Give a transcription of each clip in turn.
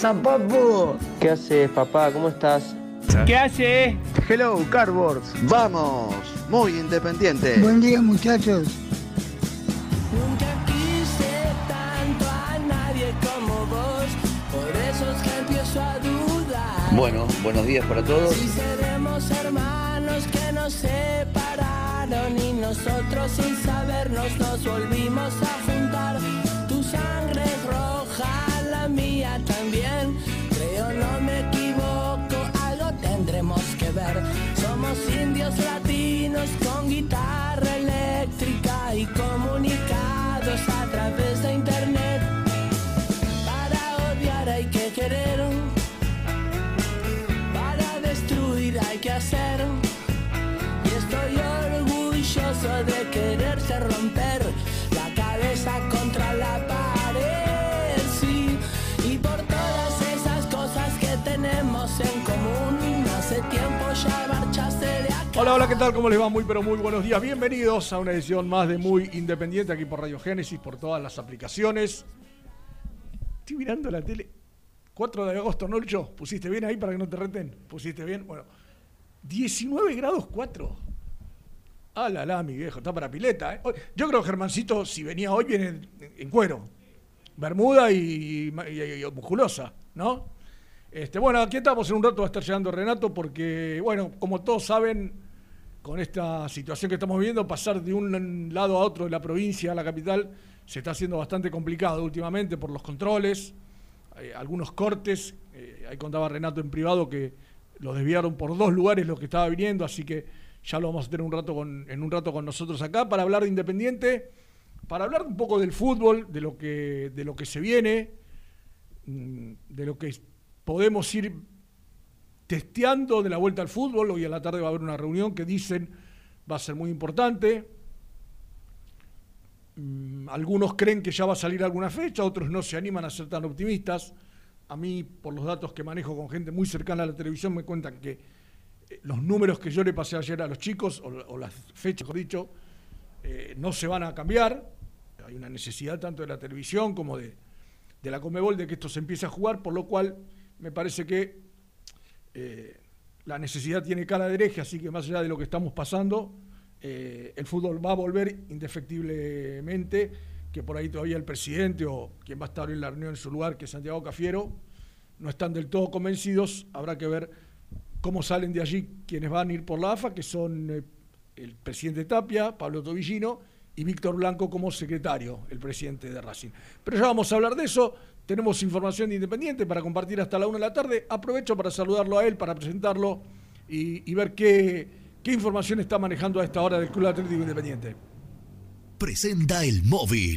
Pasa, papu? ¿Qué haces, papá? ¿Cómo estás? ¿Qué hace? Hello, Cardboards. Vamos, muy independiente. Buen día, muchachos. Nunca quise tanto a nadie como vos, por eso es que empiezo a dudar. Bueno, buenos días para todos. Si seremos hermanos que nos separaron y nosotros sin sabernos nos volvimos a juntar. Tu sangre mía también. Creo no me equivoco, algo tendremos que ver. Somos indios latinos con guitarra eléctrica y comunicados ¿qué tal? ¿Cómo les va? Muy, pero muy buenos días. Bienvenidos a una edición más de Muy Independiente aquí por Radio Génesis, por todas las aplicaciones. Estoy mirando la tele. 4 de agosto, ¿no, Lucho? ¿Pusiste bien ahí para que no te reten? ¿Pusiste bien? Bueno, 19 grados 4. Ah, la mi viejo, está para pileta. ¿eh? Yo creo que Germancito, si venía hoy, viene en, cuero. Bermuda y, y- y musculosa, ¿no? Este, bueno, aquí estamos en un rato, va a estar llegando Renato, porque, bueno, como todos saben, con esta situación que estamos viviendo, pasar de un lado a otro de la provincia a la capital se está haciendo bastante complicado últimamente por los controles, eh, algunos cortes. eh, ahí contaba Renato en privado que los desviaron por dos lugares los que estaba viniendo, así que ya lo vamos a tener un rato con, en un rato con nosotros acá para hablar de Independiente, para hablar un poco del fútbol, de lo que, de lo que se viene, mm, de lo que podemos ir testeando de la vuelta al fútbol. Hoy a la tarde va a haber una reunión que dicen va a ser muy importante. Mm, Algunos creen que ya va a salir alguna fecha, otros no se animan a ser tan optimistas. A mí, por los datos que manejo con gente muy cercana a la televisión, me cuentan que eh, los números que yo le pasé ayer a los chicos, o, las fechas, mejor dicho, eh, no se van a cambiar. Hay una necesidad tanto de la televisión como de, de la Comebol de que esto se empiece a jugar, por lo cual me parece que eh, la necesidad tiene cara de hereje, así que más allá de lo que estamos pasando, eh, el fútbol va a volver indefectiblemente, que por ahí todavía el presidente o quien va a estar en la reunión en su lugar, que es Santiago Cafiero, no están del todo convencidos, habrá que ver cómo salen de allí quienes van a ir por la AFA, que son eh, el presidente Tapia, Pablo Tobillino y Víctor Blanco como secretario, el presidente de Racing. Pero ya vamos a hablar de eso. Tenemos información de Independiente para compartir hasta la una de la tarde. Aprovecho para saludarlo a él, para presentarlo y, y ver qué, qué información está manejando a esta hora del Club Atlético Independiente. Presenta el móvil.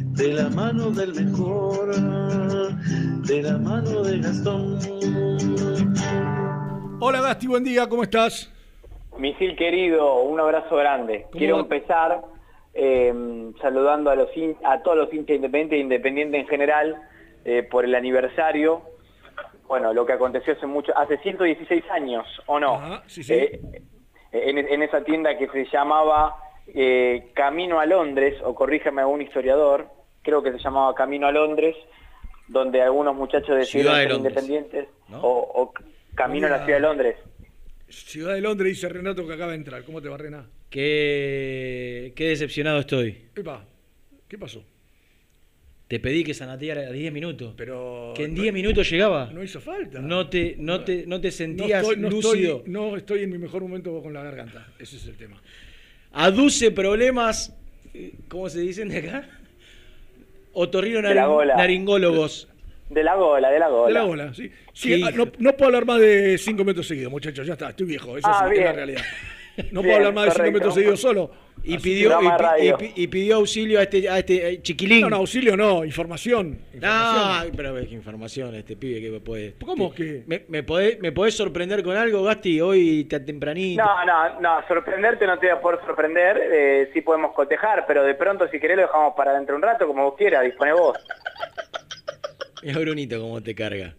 de la mano del mejor, de la mano de Gastón. Hola Gasti, buen día, ¿cómo estás? Misil querido, un abrazo grande. ¿Cómo Quiero va? empezar eh, saludando a, los a todos los hinchas independientes e independientes en general eh, por el aniversario. Bueno, lo que aconteció hace mucho, hace 116 años, ¿o no? Ajá, sí, sí. Eh, en, en esa tienda que se llamaba eh, Camino a Londres, o corríjame algún historiador, creo que se llamaba Camino a Londres, donde algunos muchachos decidieron de ser Londres, independientes, ¿no? o, o Camino a la. Ciudad de Londres. Ciudad de Londres, dice Renato que acaba de entrar. ¿Cómo te va, Rena? Qué, qué decepcionado estoy. Epa, ¿qué pasó? Te pedí que sanateara a 10 minutos. Pero... que en no- 10 minutos llegaba. No hizo falta. No te, no te, no te No sentías estoy, no lúcido. estoy- no estoy en mi mejor momento con la garganta. Ese es el tema. Aduce problemas, eh, ¿cómo se dicen de acá? Otorrino De la gola. naringólogos. De la gola, de la gola. De la bola, sí. Sí, ah, no, no puedo hablar más de cinco metros seguidos, muchachos. Ya está, estoy viejo. Esa Ah, es, la realidad. No Bien, puedo hablar más de cinco correcto. metros seguidos solo. Y pidió, y, pidió auxilio a este, a este eh, chiquilín. No, no, auxilio no, información. No, información. pero qué información este pibe que me puede. ¿Cómo que? ¿Me, me, podés, ¿Me podés sorprender con algo, Gasti, hoy tan tempranito? No, no, no, sorprenderte no te voy a poder sorprender, eh, sí podemos cotejar, pero de pronto si querés lo dejamos para dentro de un rato, como vos quieras, dispone vos. Mira, Brunito, cómo te carga.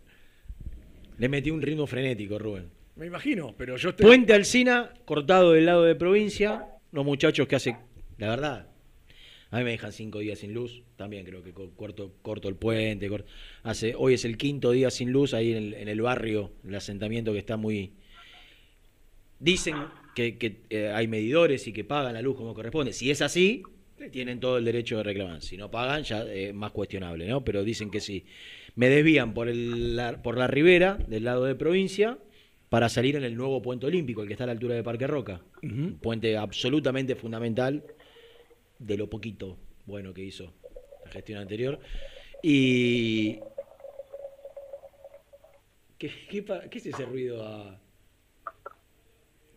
Le metí un ritmo frenético, Rubén. Me imagino, pero yo estoy. Puente Alcina, cortado del lado de provincia. Los muchachos que hace, la verdad, a mí me dejan cinco días sin luz. También creo que co- corto, corto el puente. cor- hace, hoy es el quinto día sin luz ahí en el, en el barrio, el asentamiento que está muy... Dicen que, eh, hay medidores y que pagan la luz como corresponde. Si es así, tienen todo el derecho de reclamar. Si no pagan, ya es más cuestionable, ¿no? Pero dicen que sí. Me desvían por, el, por la ribera, del lado de provincia, para salir en el nuevo puente olímpico, el que está a la altura de Parque Roca. Un puente absolutamente fundamental de lo poquito bueno que hizo la gestión anterior. Y. ¿Qué, qué, pa- qué es ese ruido a.?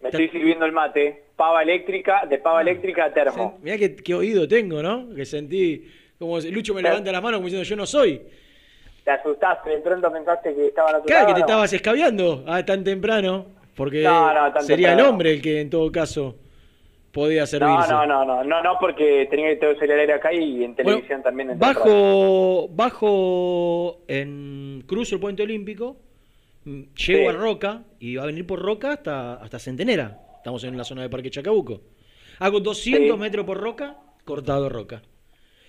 Me estoy sirviendo el mate, pava eléctrica, de Ah. pava eléctrica a termo. Mirá qué, qué oído tengo, ¿no? Que sentí. Como Lucho me levanta la mano como diciendo yo no soy. Te asustaste, de pronto pensaste que estaban a tu Claro, que te estabas escabeando ah, tan temprano. Porque No, no, tan sería el hombre el que en todo caso podía servirse. no, no, no, no, no, porque tenía que tener el aire acá y en Bueno, televisión también. en bajo, bajo en cruzo el puente olímpico, mm, llego Sí. a Roca y va a venir por Roca hasta, hasta Centenera. Estamos en la zona de Parque Chacabuco. Hago 200 Sí. metros por Roca, cortado Roca.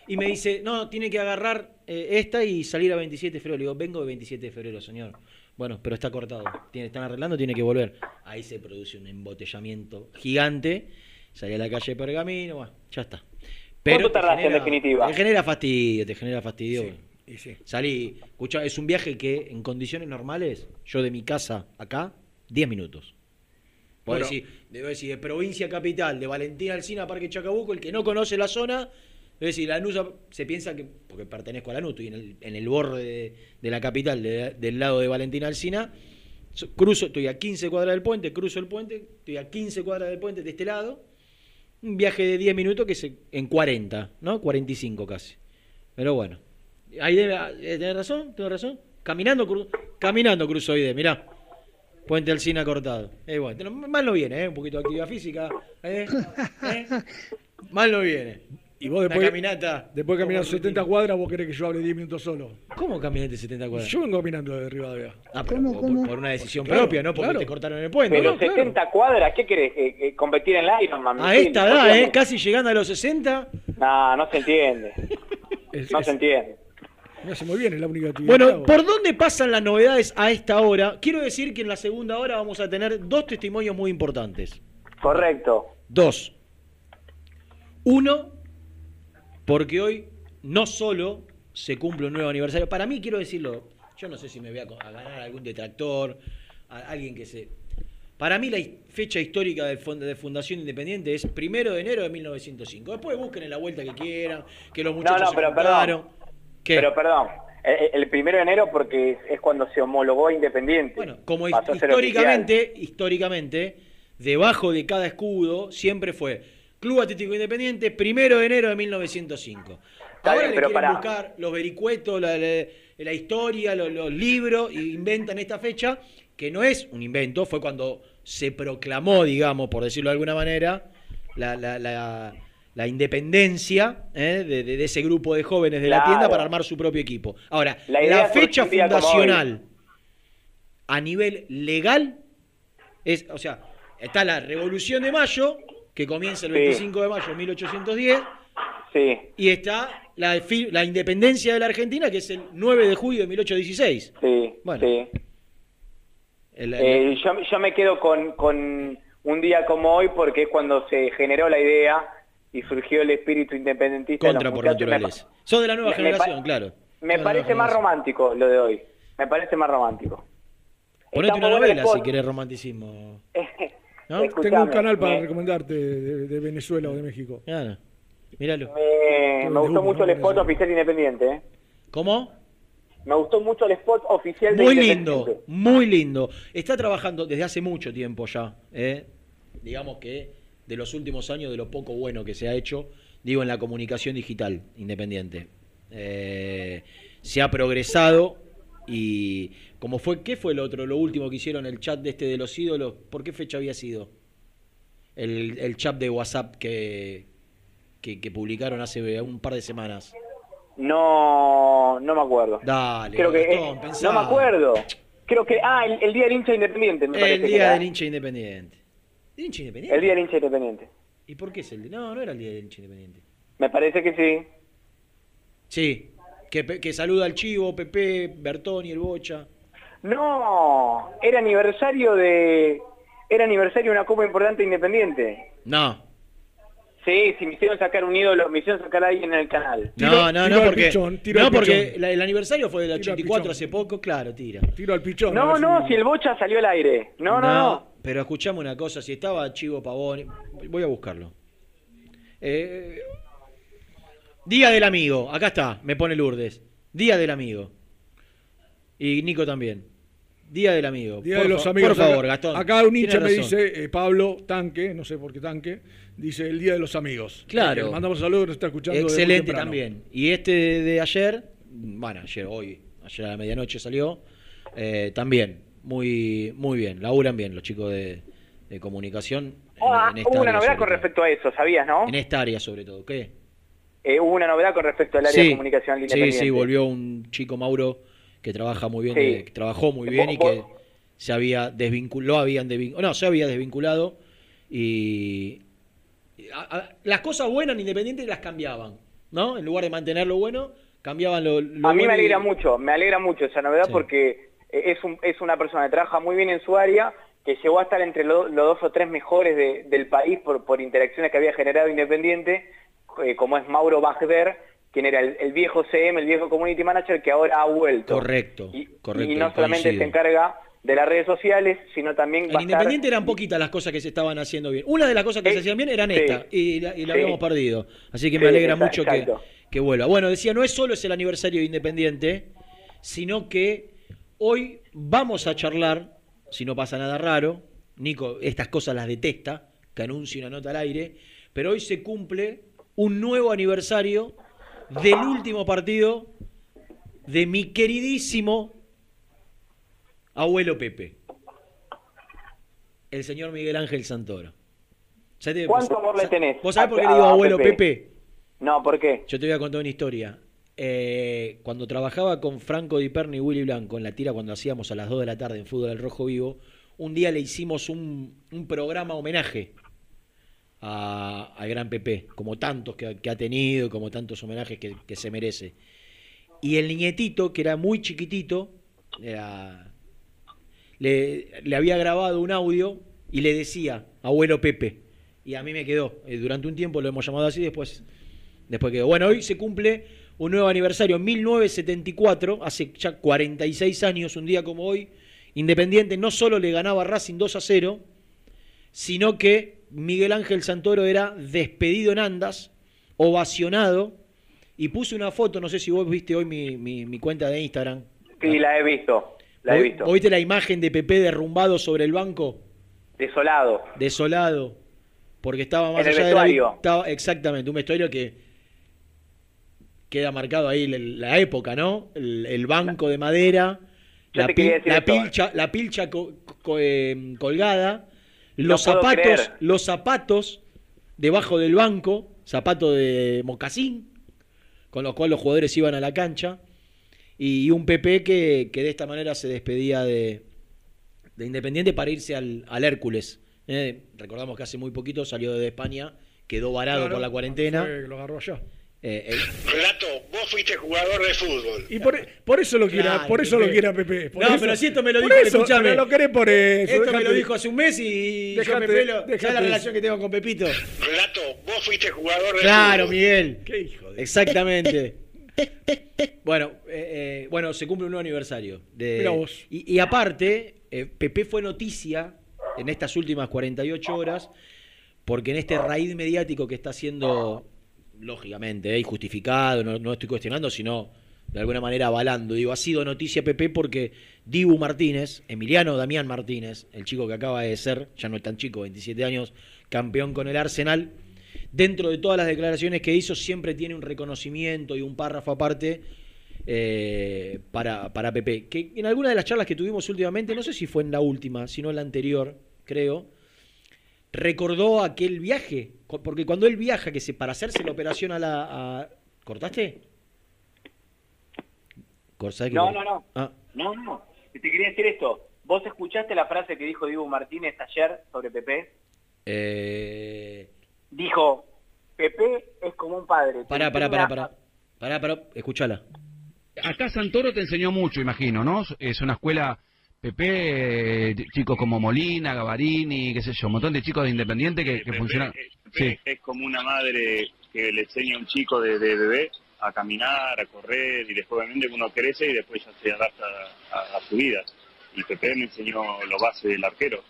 Y me dice, no, tiene que agarrar eh, esta y salir a 27 de febrero. Le digo, vengo de 27 de febrero, señor. Bueno, pero está cortado. Tiene, están arreglando, tiene que volver. Ahí se produce un embotellamiento gigante. Salí a la calle de Pergamino, bueno, ya está. ¿Cuánto te tardaste en definitiva? Te genera fastidio, te genera fastidio. Sí, y sí. Salí, escucha, es un viaje que en condiciones normales, yo de mi casa acá, 10 minutos. Puedo Bueno. decir, debo decir, de provincia a capital, de Valentina Alcina a Parque Chacabuco, el que no conoce la zona, es decir, Lanús a- se piensa que, porque pertenezco a Lanús, estoy en el, en el borde de, de la capital, de- del lado de Valentina Alcina, so- cruzo, estoy a 15 cuadras del puente, cruzo el puente, estoy a 15 cuadras del puente de este lado, un viaje de 10 minutos que se, en 40, ¿no? 45 casi. Pero bueno, ahí debe, eh, ¿tenés razón? ¿Tenés razón? Caminando, cru- caminando cruzo ahí de, mirá. Puente Alcina cortado. Eh, bueno, mal no viene, ¿eh? Un poquito de actividad física. ¿eh? ¿eh? Mal no viene. Y vos Una después, caminata. después de caminar como 70 rutina. cuadras, vos querés que yo hable 10 minutos solo. ¿Cómo caminaste 70 cuadras? Yo vengo caminando de Rivadavia. Ah, pero ¿Cómo, por, cómo? por una decisión Claro, propia, ¿no? Porque claro. te cortaron el puente. Pero ¿no? claro. 70 cuadras, ¿qué querés? Eh, eh, ¿Competir en la Ironman? A esta ¿No edad, ¿eh? Casi llegando a los 60. No, no se entiende. Es- No es- se entiende. me hace muy bien, es la única actividad. Bueno. ¿por dónde pasan las novedades a esta hora? Quiero decir que en la segunda hora vamos a tener dos testimonios muy importantes. Correcto. Dos. Uno, porque hoy no solo se cumple un nuevo aniversario. Para mí, quiero decirlo, yo no sé si me voy a, a ganar algún detractor, a alguien que se... Para mí la fecha histórica de Fundación Independiente es primero de enero de 1905. Después busquen en la vuelta que quieran, que los muchachos no, se pero juntaron. perdón. Pero perdón, el, el primero de enero porque es, cuando se homologó Independiente. Bueno, como históricamente, históricamente, debajo de cada escudo siempre fue Club Atlético Independiente, primero de enero de 1905. Está Ahora bien, le pero quieren buscar los vericuetos, la, la- la historia, los, los libros, y inventan esta fecha, que no es un invento, fue cuando se proclamó, digamos, por decirlo de alguna manera, la, la- la- la independencia ¿eh? de, de- de ese grupo de jóvenes de la tienda para armar su propio equipo. Ahora, La fecha fundacional a nivel legal es, o sea, está la Revolución de Mayo, que comienza el Sí. 25 de mayo de 1810, Sí, y está la, la independencia de la Argentina, que es el 9 de julio de 1816. sí, Bueno. sí. El- Eh, yo, yo me quedo con, con un día como hoy porque es cuando se generó la idea y surgió el espíritu independentista. de los contra por naturaleza. Sos de la nueva me- generación, claro. Me parece más romántico lo de hoy. Me parece más romántico. Ponete una novela si querés romanticismo. ¿No? Tengo un canal para me- recomendarte de, de Venezuela o de México. Claro. Míralo. Me, gustó humo, mucho ¿no? el spot oficial de Independiente. ¿eh? ¿Cómo? Me gustó mucho el spot oficial de Muy Independiente. lindo, muy lindo. Está trabajando desde hace mucho tiempo ya. ¿eh? Digamos que de los últimos años, de lo poco bueno que se ha hecho, digo, en la comunicación digital independiente. Eh, se ha progresado y como fue, ¿qué fue el otro? Lo último que hicieron, el chat de este de los ídolos, ¿por qué fecha había sido? El, el chat de WhatsApp que, que, que publicaron hace un par de semanas. No, no me acuerdo. Dale, Creo que Gastón, eh, no me acuerdo. Creo que ah, el, el día del hincha independiente. Me El día del hincha independiente. ¿El hincha independiente? El día del hincha independiente. ¿Y por qué es el? No, no era el día del hincha independiente. Me parece que sí. Sí, que, que saluda al Chivo, Pepe, Bertoni, el Bocha. No, era aniversario de era aniversario de una copa importante independiente. No, Sí, sí, me hicieron sacar un ídolo, me hicieron sacar a alguien en el canal. no, Tiro- no, no, porque, pichón, tiro no al porque la- el aniversario fue del Tiro al 84 pichón. hace poco, claro, tira. Tiro al pichón. No, no, si el bocha salió al aire. No, no, no. Pero escuchame una cosa, si estaba Chivo Pavón, voy a buscarlo. Eh, Día del amigo, acá está, me pone Lourdes. Día del amigo. Y Nico también. Día del amigo. Día Por de los amigos. Por favor, acá, Gastón. Acá un hincha me razón. dice, eh, Pablo Tanque, no sé por qué Tanque, dice el Día de los Amigos. Claro. Eh, le mandamos saludos, nos está escuchando. Excelente también. Y este de, de ayer, bueno, ayer, hoy, ayer a la medianoche salió, eh, también, muy, muy bien, laburan bien los chicos de, de comunicación. en- Ah, en esta hubo una novedad con todo. respecto a eso, ¿sabías, no? En esta área sobre todo, ¿qué? Eh, hubo una novedad con respecto al área de comunicación del sí, sí, volvió un chico Mauro que trabaja muy bien, Sí. eh, que trabajó muy bien y que se había desvinculado, habían desvinculado, no, se había desvinculado y a- a- las cosas buenas en Independiente las cambiaban, ¿no? En lugar de mantener lo bueno, cambiaban lo, lo A mí me y- alegra mucho, me alegra mucho esa novedad Sí. porque eh, es, un- es una persona que trabaja muy bien en su área, que llegó a estar entre lo- los dos o tres mejores de- del país por, por interacciones que había generado Independiente, eh, como es Mauro Bajder, quien era el, el viejo CM, el viejo Community Manager, que ahora ha vuelto. Correcto, Y, correcto. y no solamente coincido. se encarga de las redes sociales, sino también va En estar- Independiente eran poquitas las cosas que se estaban haciendo bien. Una de las cosas que se Eh, hacían bien eran sí. estas y la, y la Sí. habíamos perdido. Así que Sí, me alegra mucho que, que vuelva. Bueno, decía, no es solo es el aniversario de Independiente, sino que hoy vamos a charlar, si no pasa nada raro, Nico estas cosas las detesta, que anuncie una nota al aire, pero hoy se cumple un nuevo aniversario del último partido de mi queridísimo abuelo Pepe el señor Miguel Ángel Santoro. Te- ¿Cuánto vos- amor le tenés ¿Vos sabés por qué le digo abuelo Pepe? Pepe? No, ¿por qué? Yo te voy a contar una historia. Eh, cuando trabajaba con Franco Di Perno y Willy Blanco en la tira cuando hacíamos a las 2 de la tarde en Fútbol del Rojo Vivo, un día le hicimos un, un programa homenaje a- al gran Pepe, como tantos que, ha- tenido, como tantos homenajes que, se merece. Y el nietito, que era muy chiquitito, le, había grabado un audio y le decía, abuelo Pepe. Y a mí me quedó. Eh, durante un tiempo lo hemos llamado así, después, después quedó. Bueno, hoy se cumple un nuevo aniversario. En 1974, hace ya 46 años, un día como hoy, Independiente no solo le ganaba a Racing 2 a 0, sino que Miguel Ángel Santoro era despedido en andas, ovacionado, y puse una foto, no sé si vos viste hoy mi, mi- mi cuenta de Instagram. Sí, la he visto. La he ¿Vos- visto. vos ¿Viste la imagen de Pepe derrumbado sobre el banco? Desolado. Desolado. Porque estaba más En el allá de la vi- vestuario. estaba- exactamente, un vestuario que queda marcado ahí la, la época, ¿no? El, el banco de madera, Yo la, pil- la pilcha, la pilcha co- co- eh, colgada, los zapatos, creer. los zapatos debajo del banco, zapato de mocasín, con los cuales los jugadores iban a la cancha, y un PP que, que de esta manera se despedía de, de Independiente para irse al, al Hércules. Eh, recordamos que hace muy poquito salió de España, quedó varado Claro, por la cuarentena. fue lo agarró allá. Eh, el- Relato, vos fuiste jugador de fútbol. Y por, por eso lo quiera, Claro, por eso Pepe. lo quiera Pepe. por No, eso- pero si esto me lo dijo, eso, escuchame. lo querés por eso. Esto me lo dijo hace un mes y yo Dejate- me pelo. ¿Sabes dejate la relación que tengo con Pepito? Relato, vos fuiste jugador de Claro, fútbol. Miguel. Qué hijo de... Exactamente. Bueno, eh, eh, bueno, se cumple un nuevo aniversario. De, Mirá vos. Y, y aparte, eh, Pepe fue noticia en estas últimas 48 horas, porque en este raíz mediático que está haciendo, lógicamente, eh, y justificado, no, no estoy cuestionando, sino de alguna manera avalando. Digo, ha sido noticia Pepe porque Dibu Martínez, Emiliano Damián Martínez, el chico que acaba de ser, ya no es tan chico, 27 años, campeón con el Arsenal, dentro de todas las declaraciones que hizo, siempre tiene un reconocimiento y un párrafo aparte eh, para, para Pepe. Que en alguna de las charlas que tuvimos últimamente, no sé si fue en la última, sino en la anterior, creo, recordó aquel viaje. Porque cuando él viaja, que se para hacerse la operación a la. a- ¿Cortaste? Cor- ¿sabés que No, no, no. Ah, No, no. Te quería decir esto. ¿Vos escuchaste la frase que dijo Dibu Martínez ayer sobre Pepe? eh, Dijo, Pepe es como un padre. pará, pará, pará, pará. Pará, pará, escuchala. Acá Santoro te enseñó mucho, imagino, ¿no? Es una escuela PP, eh, chicos como Molina, Gavarini, qué sé yo, un montón de chicos de Independiente que, que funcionan. Sí. Es como una madre que le enseña a un chico de, de bebé a caminar, a correr y después obviamente uno crece y después ya se adapta a, a su vida. Y Pepe me enseñó lo base del arquero.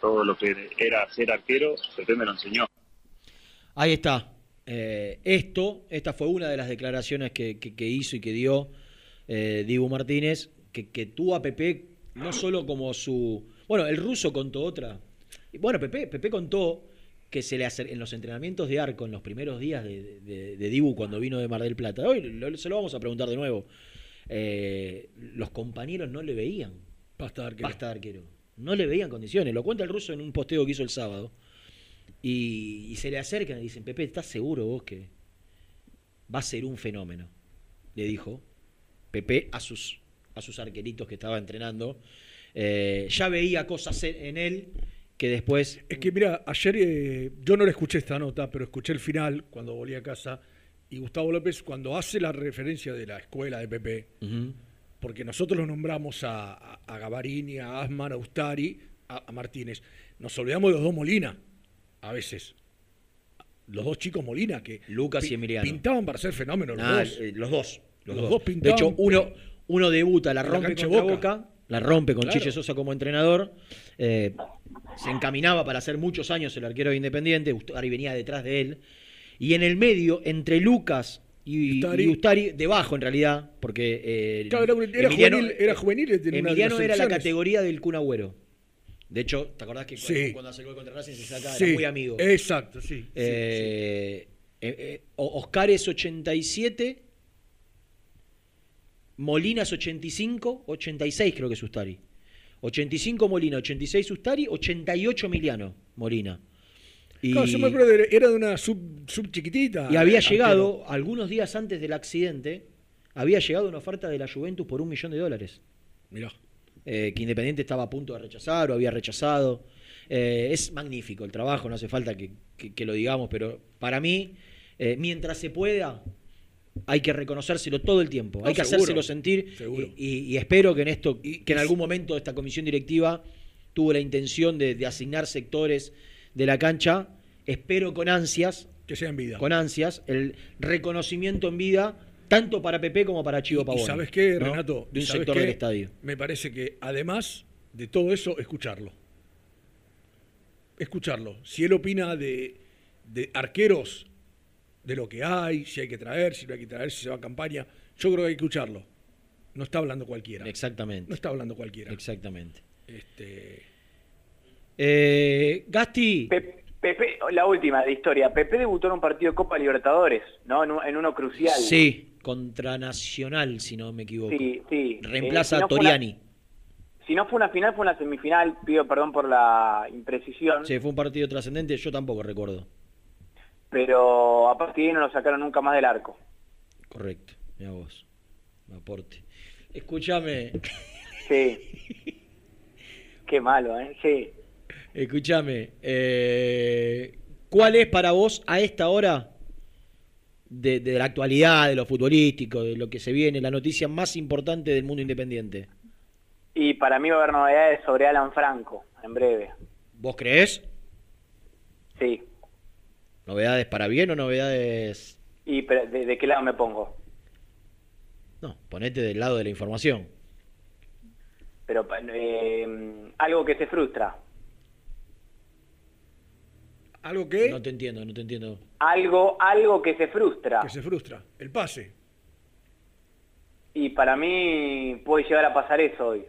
Todo lo que era ser arquero, Pepe me lo enseñó. Ahí está. Eh, esto, esta fue una de las declaraciones que, que- que hizo y que dio eh, Dibu Martínez, que, que tuvo a Pepe no solo como su... Bueno, el ruso contó otra. Y Bueno, Pepe, Pepe contó que se le acer- en los entrenamientos de arco, en los primeros días de, de- de Dibu cuando vino de Mar del Plata, hoy lo- se lo vamos a preguntar de nuevo, eh, los compañeros no le veían. Pasta de arquero. Pasta de arquero. No le veían condiciones. Lo cuenta el ruso en un posteo que hizo el sábado. Y, y se le acercan y dicen, Pepe, ¿estás seguro vos que va a ser un fenómeno? Le dijo Pepe a sus, a sus arqueritos que estaba entrenando. Eh, ya veía cosas en él que después... Es que mira, ayer eh, yo no le escuché esta nota, pero escuché el final cuando volví a casa y Gustavo López cuando hace la referencia de la escuela de Pepe, porque nosotros los nombramos a, a, a Gavarini, a Asman, a Ustari, a, a Martínez. Nos olvidamos de los dos Molina, a veces. Los dos chicos Molina que Lucas y Emiliano. pintaban para ser fenómenos los Ah, dos. eh, los dos. Los, Los dos. dos de pintaban, hecho, uno, uno debuta, la la rompe cancha contra Boca. Boca. la rompe con Claro. Chiche Sosa como entrenador. eh, se encaminaba para hacer muchos años el arquero de Independiente. Ustari venía detrás de él. Y en el medio, entre Lucas y Ustari. y Ustari, debajo en realidad, porque eh, Claro, era, era Emiliano- juvenil, era juvenil Emiliano era la categoría del Kun Agüero. De hecho, ¿te acordás que cuando, Sí. cuando hace el gol contra Racing se saca? Sí, Era muy amigo. Exacto, sí. sí, Eh, eh, eh, O- Oscar es 87, Molina es 85, 86 creo que es Ustari. 85 Molina, 86 Ustari, 88 Emiliano Molina. Y, Claro, yo me acuerdo, de- era de una sub, sub chiquitita. y había arquero. llegado, algunos días antes del accidente, había llegado una oferta de la Juventus por un millón de dólares. Mirá. eh, que Independiente estaba a punto de rechazar o había rechazado. Eh, es magnífico el trabajo, no hace falta que, que- que lo digamos, pero para mí, eh, mientras se pueda, hay que reconocérselo todo el tiempo, No, hay que seguro, hacérselo sentir seguro. y, y- espero que en esto, que en algún momento esta comisión directiva tuvo la intención de, de asignar sectores de la cancha, espero con ansias Que sea en vida. con ansias el reconocimiento en vida tanto para Pepe como para Chivo Pavón. ¿Y sabes qué, ¿no? Renato? De un ¿Sabes sector qué? del estadio. Me parece que además de todo eso, escucharlo. Escucharlo. Si él opina de, de arqueros, de lo que hay, si hay que traer, si no hay que traer, si se va a campaña, yo creo que hay que escucharlo. No está hablando cualquiera. Exactamente. No está hablando cualquiera. Exactamente. Este, Eh, Gasti, Pe- Pepe, la última de historia. Pepe debutó en un partido de Copa Libertadores, ¿no? En, un- en uno crucial. sí, contra Nacional, si no me equivoco. Sí, sí. Reemplaza Eh, si no a fue una- Toriani. si no fue una final, fue una semifinal. Pido perdón por la imprecisión. Sí, fue un partido trascendente, yo tampoco recuerdo. Pero a partir de ahí no lo sacaron nunca más del arco. Correcto, mira vos. Aporte. Escúchame, Sí. Qué malo, ¿eh? Sí. escúchame. eh, ¿Cuál es para vos a esta hora de, de la actualidad, de lo futbolístico, de lo que se viene, la noticia más importante del mundo independiente? Y para mí va a haber novedades sobre Alan Franco, en breve. ¿Vos creés? Sí. ¿Novedades para bien o novedades.? ¿Y pero, de, de qué lado me pongo? No, ponete del lado de la información. Pero eh, algo que se frustra. ¿Algo que? No te entiendo, no te entiendo. Algo, algo que se frustra. Que se frustra. El pase. Y para mí puede llegar a pasar eso hoy.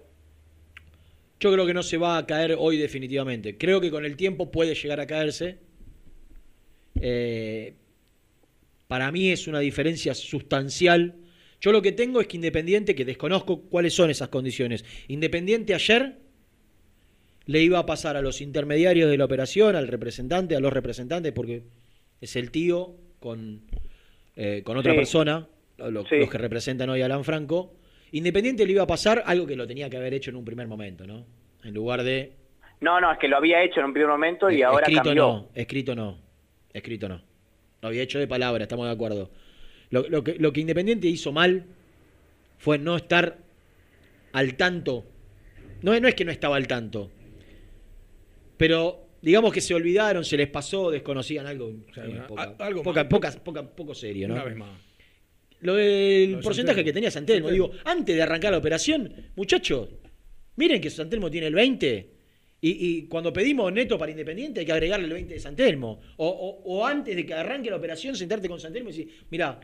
Yo creo que no se va a caer hoy definitivamente. Creo que con el tiempo puede llegar a caerse. Eh, para mí es una diferencia sustancial. Yo lo que tengo es que Independiente, que desconozco cuáles son esas condiciones. Independiente ayer le iba a pasar a los intermediarios de la operación, al representante, a los representantes, porque es el tío con, eh, con otra Sí. persona, los, Sí. los que representan hoy a Alan Franco. Independiente le iba a pasar algo que lo tenía que haber hecho en un primer momento, ¿no? En lugar de No, no, es que lo había hecho en un primer momento y eh, ahora escrito cambió. no, escrito no, escrito no. Lo había hecho de palabra, estamos de acuerdo. Lo, lo que, lo que Independiente hizo mal fue no estar al tanto. No, no es que no estaba al tanto, pero digamos que se olvidaron, se les pasó, desconocían algo, sea, una- poca- a- algo poca- más. poca- poca- poco serio, ¿no? Una vez más. Lo del Lo porcentaje Santelmo. que tenía Santelmo, Santelmo. digo, antes de arrancar la operación, muchachos, miren que Santelmo tiene el 20 y, y cuando pedimos neto para Independiente hay que agregarle el 20 de Santelmo. O, o- o antes de que arranque la operación, sentarte con Santelmo y decir, mira,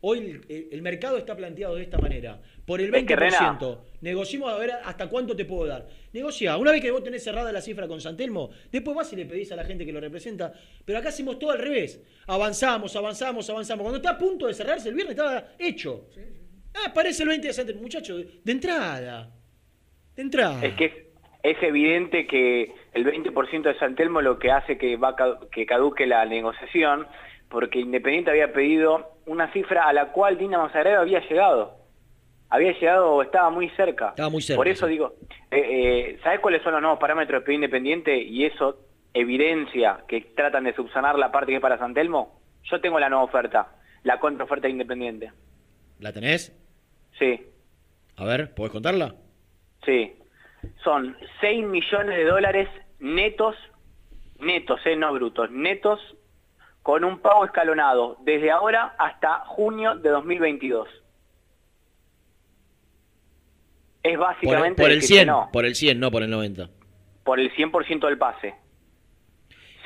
hoy el, mercado está planteado de esta manera. Por el Es que, 20%, negociemos a ver hasta cuánto te puedo dar. Negocia, una vez que vos tenés cerrada la cifra con Santelmo, después vas y le pedís a la gente que lo representa. Pero acá hacemos todo al revés. Avanzamos, avanzamos, avanzamos. Cuando está a punto de cerrarse el viernes estaba hecho. Ah, aparece el 20 de Santelmo. Muchachos, de entrada. De entrada. Es que es, evidente que el 20% de Santelmo lo que hace que, va, que caduque la negociación, porque Independiente había pedido una cifra a la cual Dinamo Zagreb había llegado. Había llegado o estaba muy cerca. Estaba muy cerca, Por eso sí. digo, eh, eh, ¿sabes cuáles son los nuevos parámetros de pedido Independiente? Y eso evidencia que tratan de subsanar la parte que es para Santelmo. Yo tengo la nueva oferta, la contraoferta de Independiente. ¿La tenés? Sí. A ver, ¿podés contarla? Sí, son 6 millones de dólares netos, netos, eh, no brutos, netos, con un pago escalonado desde ahora hasta junio de 2022. Es básicamente por el decir que 100, no, por el 100, no por el 90. por el 100% del pase.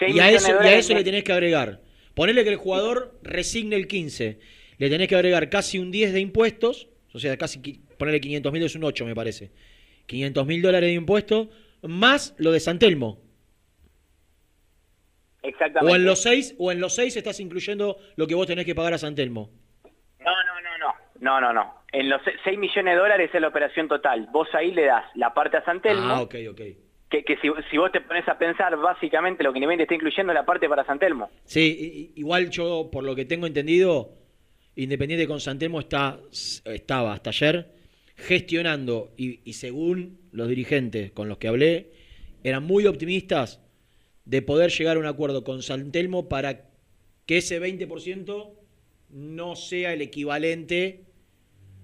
Y a eso, y a eso le tenés que agregar. Ponele que el jugador resigne el 15. Le tenés que agregar casi un 10 de impuestos. O sea, casi ponerle 500 mil es un 8, me parece. 500 mil dólares de impuestos. Más lo de Santelmo. Exactamente. O en los 6, o en los 6 estás incluyendo lo que vos tenés que pagar a Santelmo. No, no, no, no. No, no, no. En los 6 millones de dólares es la operación total. Vos ahí le das la parte a Santelmo. Ah, ok, ok. que, que si, si vos te pones a pensar, básicamente lo que Independiente está incluyendo es la parte para Santelmo. Sí, i- i- igual yo, por lo que tengo entendido, Independiente con Santelmo está, estaba hasta ayer gestionando, y, según los dirigentes con los que hablé, eran muy optimistas de poder llegar a un acuerdo con Santelmo para que ese 20% no sea el equivalente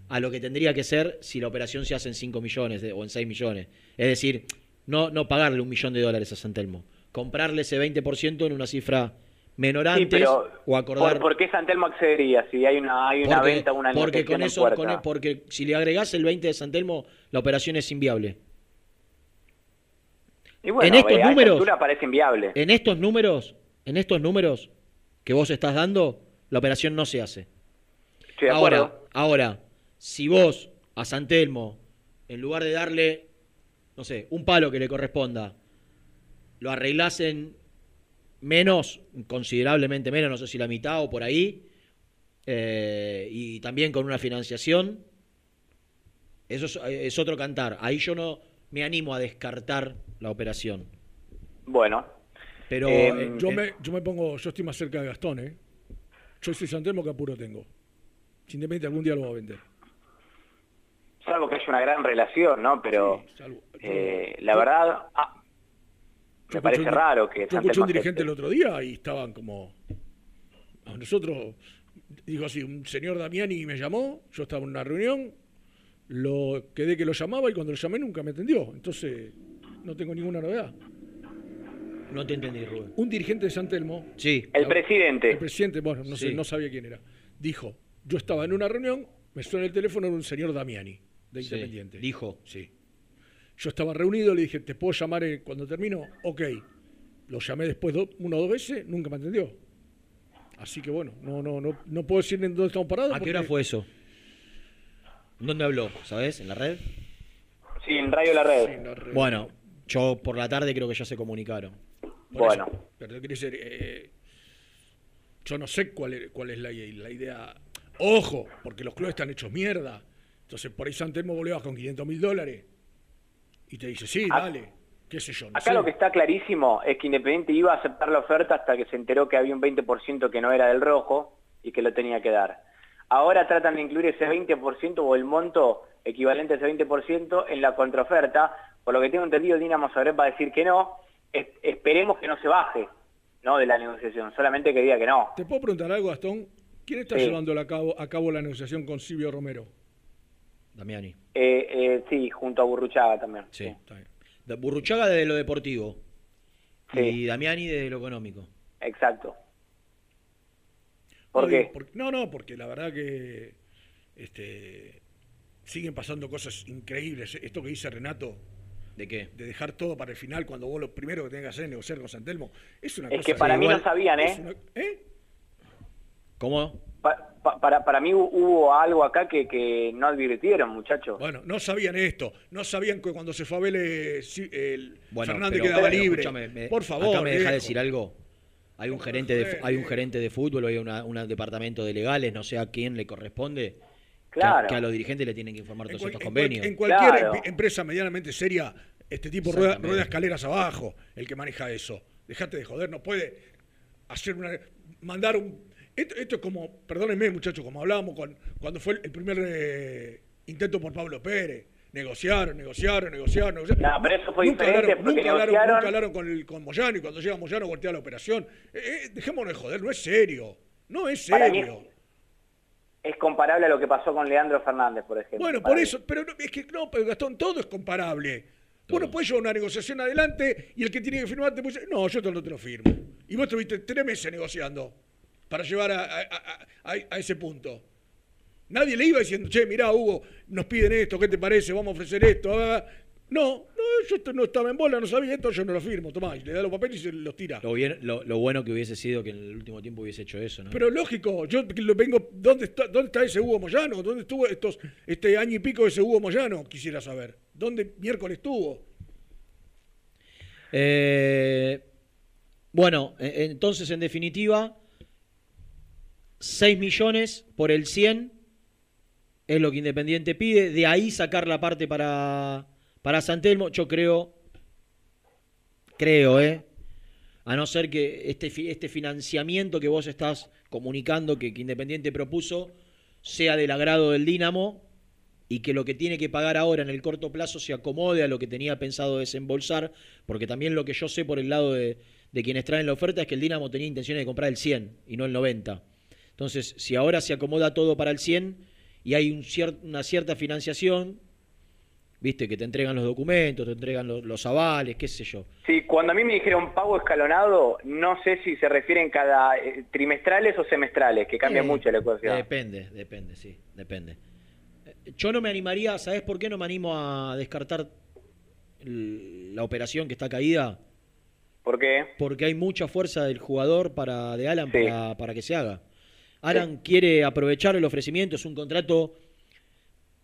a lo que tendría que ser si la operación se hace en 5 millones de- o en 6 millones. Es decir, no, no pagarle un millón de dólares a Santelmo, comprarle ese 20% en una cifra menor Sí, antes pero o acordar. ¿por, por qué Santelmo accedería si hay una, hay una porque, venta, una porque con eso, con- porque si le agregás el 20 de San Telmo, la operación es inviable. Y bueno, en estos números- parece inviable. En estos números, en estos números que vos estás dando, la operación no se hace. Ahora, ahora, si vos a San Telmo, en lugar de darle, no sé, un palo que le corresponda, lo arreglás en menos, considerablemente menos, no sé si la mitad o por ahí, eh, y también con una financiación, eso es, es otro cantar. Ahí yo no me animo a descartar la operación. Bueno. Pero Eh, eh, Yo eh, me, yo me pongo, yo estoy más cerca de Gastón, ¿eh? Yo soy Santelmo que apuro tengo. Si Independiente algún día lo va a vender. Salvo que haya una gran relación, ¿no? Pero eh, la verdad, ah, me parece un- raro que Yo escuché un dirigente el otro día y estaban como. A nosotros, digo así, un señor Damiani me llamó, yo estaba en una reunión, lo quedé que lo llamaba y cuando lo llamé nunca me atendió. Entonces, no tengo ninguna novedad. no te entendí, Rubén. Un dirigente de San Telmo, Sí. El presidente. el presidente, bueno, no, sé, no sabía quién era, dijo: Yo estaba en una reunión, me suena el teléfono, era un señor Damiani, de Sí, Independiente. Dijo. Sí. Yo estaba reunido, le dije, ¿te puedo llamar eh, cuando termino? Ok. Lo llamé después do- una o dos veces, nunca me atendió. Así que bueno, no, no, no, no puedo decir en dónde estamos parados. ¿A qué hora fue eso? ¿Dónde habló? ¿Sabes? ¿En la red? Sí, en Radio La Red. Bueno, yo por la tarde creo que ya se comunicaron. Por Bueno. eso, pero quiere decir, eh, yo no sé cuál es, cuál es la, la idea. Ojo, porque los clubes están hechos mierda. Entonces por ahí San Telmo vas con 500 mil dólares y te dice, sí, Ah. dale, qué sé yo. No Acá sé. lo que está clarísimo es que Independiente iba a aceptar la oferta hasta que se enteró que había un 20% que no era del rojo y que lo tenía que dar. Ahora tratan de incluir ese 20% o el monto equivalente a ese 20% en la contraoferta. Por lo que tengo entendido, Dinamo Zagreb va a decir que no. Es- esperemos que no se baje no de la negociación, solamente que diga que no. ¿Te puedo preguntar algo, Gastón? ¿Quién está Sí. llevando a cabo, a cabo la negociación con Silvio Romero? Damiani. Eh, eh, sí, junto a Burruchaga también. Sí. Da- Burruchaga desde lo deportivo. Sí. Y Damiani desde lo económico. Exacto. ¿Por no, qué? porque- no, no, porque la verdad que este, siguen pasando cosas increíbles. Esto que dice Renato, ¿De qué? de dejar todo para el final cuando vos lo primero que tengas que hacer es negociar con Santelmo, es una Es cosa... que para mí igual- no sabían, es ¿eh? una- ¿eh? ¿Cómo? Pa- pa- para, para mí hu- hubo algo acá que, que no advirtieron, muchachos. Bueno, no sabían esto, no sabían que cuando se fue a Vélez, sí, el Bueno, Fernández pero- quedaba pero libre. me- Por favor, Acá me deja decir algo. Hay un gerente de, hay un gerente de fútbol, hay una- un departamento de legales, no sé a quién le corresponde. que a- Claro. Que a, los dirigentes le tienen que informar todos cual- estos en cual- convenios. en cualquier Claro. em- empresa medianamente seria, este tipo rueda, rueda escaleras abajo, el que maneja eso. Dejate de joder, no puede hacer una. mandar un. Esto, esto es como, perdónenme, muchachos, como hablábamos con, cuando fue el, primer eh, intento por Pablo Pérez. Negociaron, negociaron, negociaron, negociaron. No, pero eso fue nunca diferente hablaron, porque nunca hablaron, negociaron- nunca hablaron con, el, con Moyano y cuando llega Moyano voltea la operación. Eh, eh, dejémonos de joder, no es serio. No es serio. es comparable a lo que pasó con Leandro Fernández, por ejemplo. Bueno, por mí. eso, pero no, es que no, pero Gastón, todo es comparable. Vos no podés llevar una negociación adelante y el que tiene que firmar te puede decir, no, yo te lo, te lo firmo. Y vos estuviste tres meses negociando para llevar a, a- a- ese punto. Nadie le iba diciendo, che, mirá, Hugo, nos piden esto, ¿qué te parece? Vamos a ofrecer esto. ah, ah". No, no, yo esto no estaba en bola, no sabía esto, yo no lo firmo. Tomá, y le da los papeles y se los tira. Lo, bien- lo- lo bueno que hubiese sido que en el último tiempo hubiese hecho eso, ¿no? Pero lógico, yo lo vengo, ¿dónde está, dónde está ese Hugo Moyano? ¿Dónde estuvo estos, este año y pico de ese Hugo Moyano? Quisiera saber. ¿Dónde miércoles estuvo? Eh, bueno, e- entonces en definitiva, 6 millones por el 100 es lo que Independiente pide. De ahí sacar la parte para, para San Telmo. Yo creo, creo, ¿eh? A no ser que este, este financiamiento que vos estás comunicando que, que Independiente propuso sea del agrado del Dínamo y que lo que tiene que pagar ahora en el corto plazo se acomode a lo que tenía pensado desembolsar, porque también lo que yo sé por el lado de, de quienes traen la oferta es que el Dinamo tenía intenciones de comprar el 100 y no el 90. Entonces, si ahora se acomoda todo para el 100 y hay un cier- una cierta financiación, Viste, que te entregan los documentos, te entregan los, los avales, qué sé yo. Sí, cuando a mí me dijeron pago escalonado, no sé si se refieren cada eh, trimestrales o semestrales, que cambia Eh, mucho la ecuación. Depende, depende, sí, depende. Eh, Yo no me animaría, ¿sabes por qué no me animo a descartar la operación que está caída? ¿Por qué? Porque hay mucha fuerza del jugador para de Alan Sí. para, para que se haga. Alan quiere aprovechar el ofrecimiento, es un contrato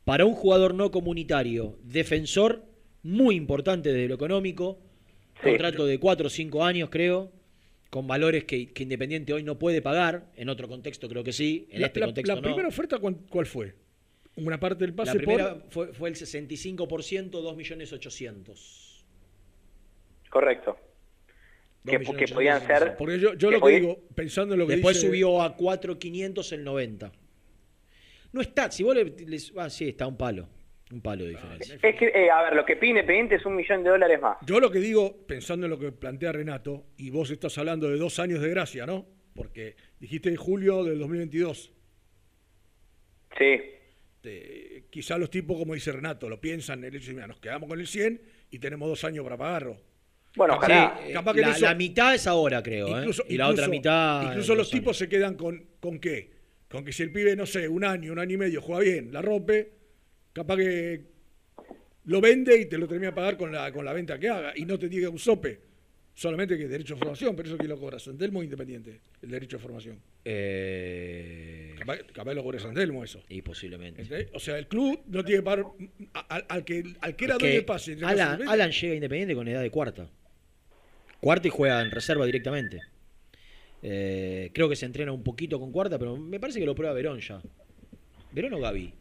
para un jugador no comunitario, defensor, muy importante desde lo económico, Sí. contrato de 4 o 5 años creo, con valores que, que Independiente hoy no puede pagar, en otro contexto creo que sí, en La, este la- contexto la no. primera oferta, ¿cuál, cuál fue? Una parte del La pase primera por... fue, fue el 65%, 2 millones 800. Correcto. Que, podían ser... Porque yo, yo que lo que digo, pensando en lo que Después dice... subió a 4.500 el 90. No está, si vos le... les- ah, sí, está un palo. Un palo de diferencia. Es que, eh, a ver, lo que pide Independiente es un millón de dólares más. Yo lo que digo, pensando en lo que plantea Renato, y vos estás hablando de dos años de gracia, ¿no? Porque dijiste julio del 2022. Sí. Te- quizá los tipos, como dice Renato, lo piensan, el hecho de, mira, nos quedamos con el 100 y tenemos dos años para pagarlo. Bueno, ojalá. Eh, capaz que la, eso- la mitad es ahora, creo. ¿eh? Incluso, y la incluso- otra mitad. Incluso los tipos años. se quedan con, con qué? Con que si el pibe, no sé, un año, un año y medio juega bien, la rompe, capaz que lo vende y te lo termina de pagar con la, con la venta que haga y no te diga un sope. Solamente que derecho de formación, pero eso que lo cobra Santelmo Independiente, el derecho de formación. Eh, Capaz, capaz lo cobra Santelmo eso. y posiblemente. ¿entendés? O sea, el club no tiene que pagar a- al, al que, al que era dueño Que del pase. Alan, llega a Independiente con edad de cuarta. Cuarta y juega en reserva directamente. Eh, creo que se entrena un poquito con cuarta, pero me parece que lo prueba Verón ya. ¿Verón o Gaby?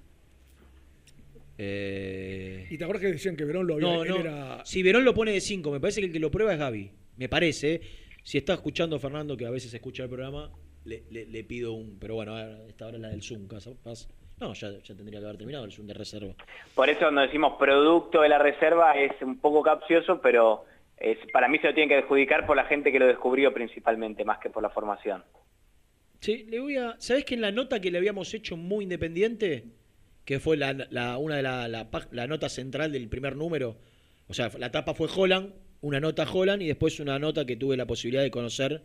Eh, Y te acuerdas que decían que Verón lo había no, no. era- Si Verón lo pone de 5, me parece que el que lo prueba es Gaby. Me parece. Si está escuchando Fernando, que a veces escucha el programa, le, le- le pido un. Pero bueno, esta hora es la del Zoom, capaz. No, ya, ya tendría que haber terminado el Zoom de reserva. Por eso cuando decimos producto de la reserva es un poco capcioso, pero es, para mí se lo tienen que adjudicar por la gente que lo descubrió principalmente, más que por la formación. Sí, le voy a. ¿Sabés que en la nota que le habíamos hecho muy independiente, que fue la, una de la, la, nota central del primer número, o sea, la tapa fue Holland, una nota Holland y después una nota que tuve la posibilidad de conocer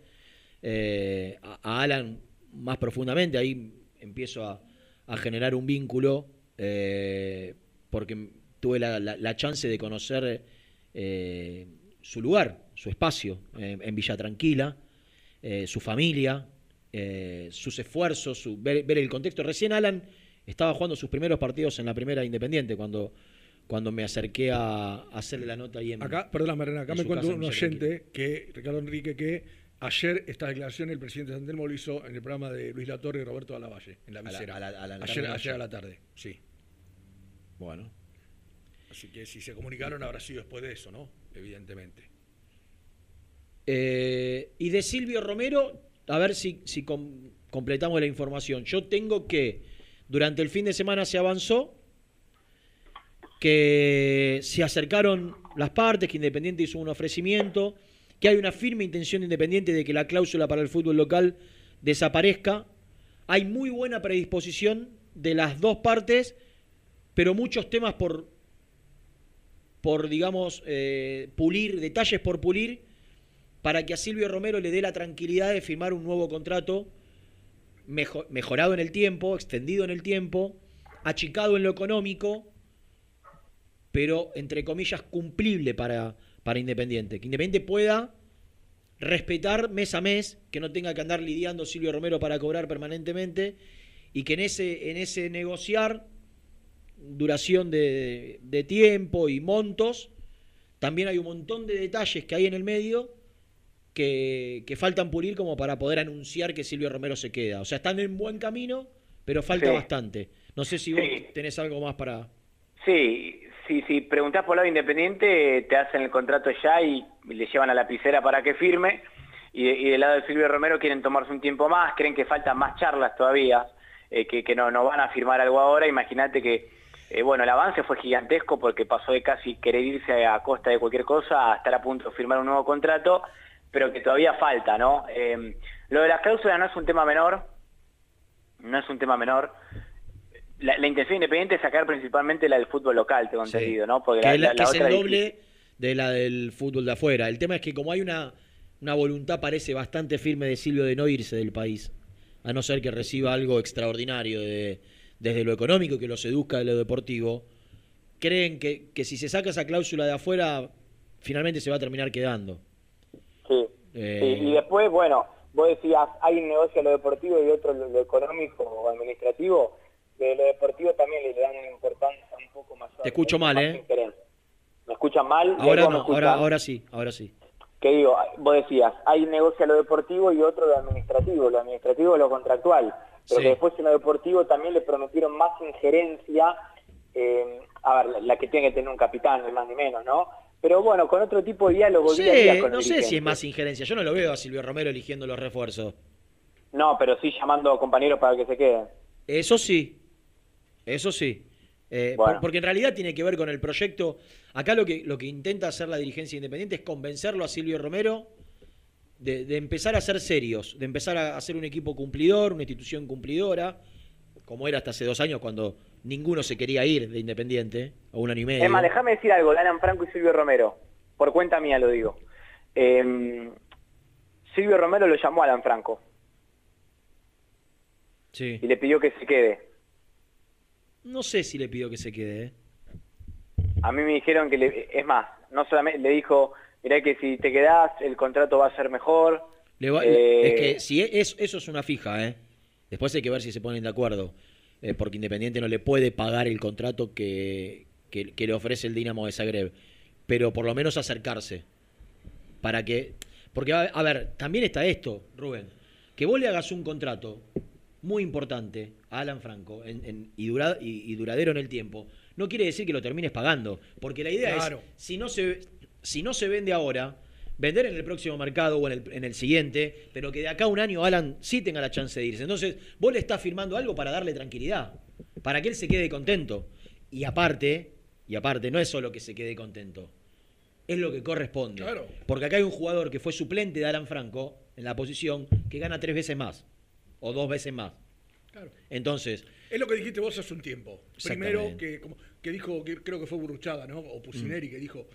eh, a, Alan más profundamente. Ahí empiezo a, a generar un vínculo eh, porque tuve la chance de conocer eh, su lugar, su espacio eh, en Villa Tranquila, eh, su familia, eh, sus esfuerzos, su- ver, ver el contexto. Recién Alan estaba jugando sus primeros partidos en la primera Independiente cuando, cuando me acerqué a, a hacerle la nota ahí en Acá, perdón, Mariana, acá me casa un oyente que, Ricardo Enrique, que ayer esta declaración el presidente de Santelmo lo hizo en el programa de Luis Latorre y Roberto Alavalle, en la A la- visera. a la- a la ayer, ayer a la tarde, sí. Bueno. Así que si se comunicaron habrá sido después de eso, ¿no? Evidentemente. Eh, y de Silvio Romero, a ver si, si com- completamos la información. Yo tengo que durante el fin de semana se avanzó, que se acercaron las partes, que Independiente hizo un ofrecimiento, que hay una firme intención de Independiente de que la cláusula para el fútbol local desaparezca. Hay muy buena predisposición de las dos partes, pero muchos temas por, por digamos, eh, pulir, detalles por pulir, para que a Silvio Romero le dé la tranquilidad de firmar un nuevo contrato mejo- mejorado en el tiempo, extendido en el tiempo, achicado en lo económico, pero entre comillas cumplible para, para Independiente. Que Independiente pueda respetar mes a mes, que no tenga que andar lidiando Silvio Romero para cobrar permanentemente y que en ese, en ese negociar duración de, de tiempo y montos, también hay un montón de detalles que hay en el medio que, que faltan pulir como para poder anunciar que Silvio Romero se queda. O sea, están en buen camino, pero falta Sí. bastante. No sé si vos Sí. tenés algo más para... Sí, sí, si preguntás por lado independiente, te hacen el contrato ya y le llevan a la lapicera para que firme. Y, de- y del lado de Silvio Romero quieren tomarse un tiempo más, creen que faltan más charlas todavía, eh, que, que no, no van a firmar algo ahora. Imagínate que, eh, bueno, el avance fue gigantesco porque pasó de casi querer irse a costa de cualquier cosa a estar a punto de firmar un nuevo contrato, pero que todavía falta, ¿no? Eh, lo de las cláusulas no es un tema menor, no es un tema menor la, la intención independiente es sacar principalmente la del fútbol local, tengo Sí. entendido, ¿no? Porque que, la, es la- la- que la es otra el doble difícil. de la del fútbol de afuera. El tema es que como hay una, una voluntad parece bastante firme de Silvio de no irse del país, a no ser que reciba algo extraordinario de- desde lo económico que lo seduzca de lo deportivo, creen que, que si se saca esa cláusula de afuera, finalmente se va a terminar quedando. Sí. Eh, Sí, y después, bueno, vos decías, hay un negocio a lo deportivo y otro lo, lo económico o administrativo. De lo deportivo también le dan una importancia un poco mayor. Te escucho mal, ¿eh? interés. ¿Me escuchan mal? ahora ¿Vos me no, ahora, ahora sí, ahora sí. Que digo, vos decías, hay un negocio a lo deportivo y otro lo administrativo. Lo administrativo es lo contractual. Pero Sí. que después en lo deportivo también le prometieron más injerencia. eh, a ver, la, que tiene que tener un capitán, ni más ni menos, ¿no? Pero bueno, con otro tipo de diálogo Sí, día a día con no el sé si es más injerencia. Yo no lo veo a Silvio Romero eligiendo los refuerzos. No, pero sí llamando a compañeros para que se queden. Eso sí, eso sí. Eh, Bueno. por- porque en realidad tiene que ver con el proyecto. Acá lo que, lo que intenta hacer la dirigencia independiente es convencerlo a Silvio Romero de, de empezar a ser serios, de empezar a hacer un equipo cumplidor, una institución cumplidora, como era hasta hace dos años cuando ninguno se quería ir de Independiente, o un año y medio. Más, déjame decir algo, Alan Franco y Silvio Romero. Por cuenta mía lo digo. Eh, Silvio Romero lo llamó a Alan Franco Sí. y le pidió que se quede. No sé si le pido que se quede. ¿eh? A mí me dijeron que, le- es más, no solamente le dijo, mirá que si te quedás el contrato va a ser mejor. Le va- Eh, Es que si es, eso es una fija, ¿eh? Después hay que ver si se ponen de acuerdo. eh, porque Independiente no le puede pagar el contrato que, que- que le ofrece el Dinamo de Zagreb. Pero por lo menos acercarse. Para que. Porque, a, a ver, también está esto, Rubén. Que vos le hagas un contrato muy importante a Alan Franco en- en- y, dura- y- y duradero en el tiempo, no quiere decir que lo termines pagando. Porque la idea Claro. es, si no, se, si no se vende ahora, vender en el próximo mercado o en el, en el siguiente, pero que de acá a un año Alan sí tenga la chance de irse. Entonces, vos le estás firmando algo para darle tranquilidad, para que él se quede contento. Y aparte, y aparte, no es solo que se quede contento, es lo que corresponde. Claro. Porque acá hay un jugador que fue suplente de Alan Franco en la posición que gana tres veces más, o dos veces más. Claro. Entonces, Es lo que dijiste vos hace un tiempo. Primero, que, como- que dijo, que creo que fue Burruchaga, ¿no? O Pusineri, que dijo,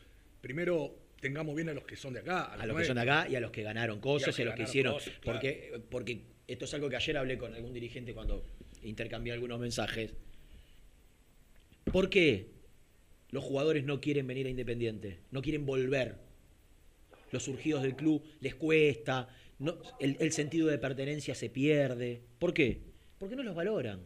primero tengamos bien a los que son de acá. a los que son de acá y a los que ganaron cosas y a los que, hicieron. cosas, claro. porque, porque esto es algo que ayer hablé con algún dirigente cuando intercambié algunos mensajes. ¿Por qué los jugadores no quieren venir a Independiente? No quieren volver. Los surgidos del club les cuesta, no, el, el sentido de pertenencia se pierde. ¿Por qué? Porque no los valoran.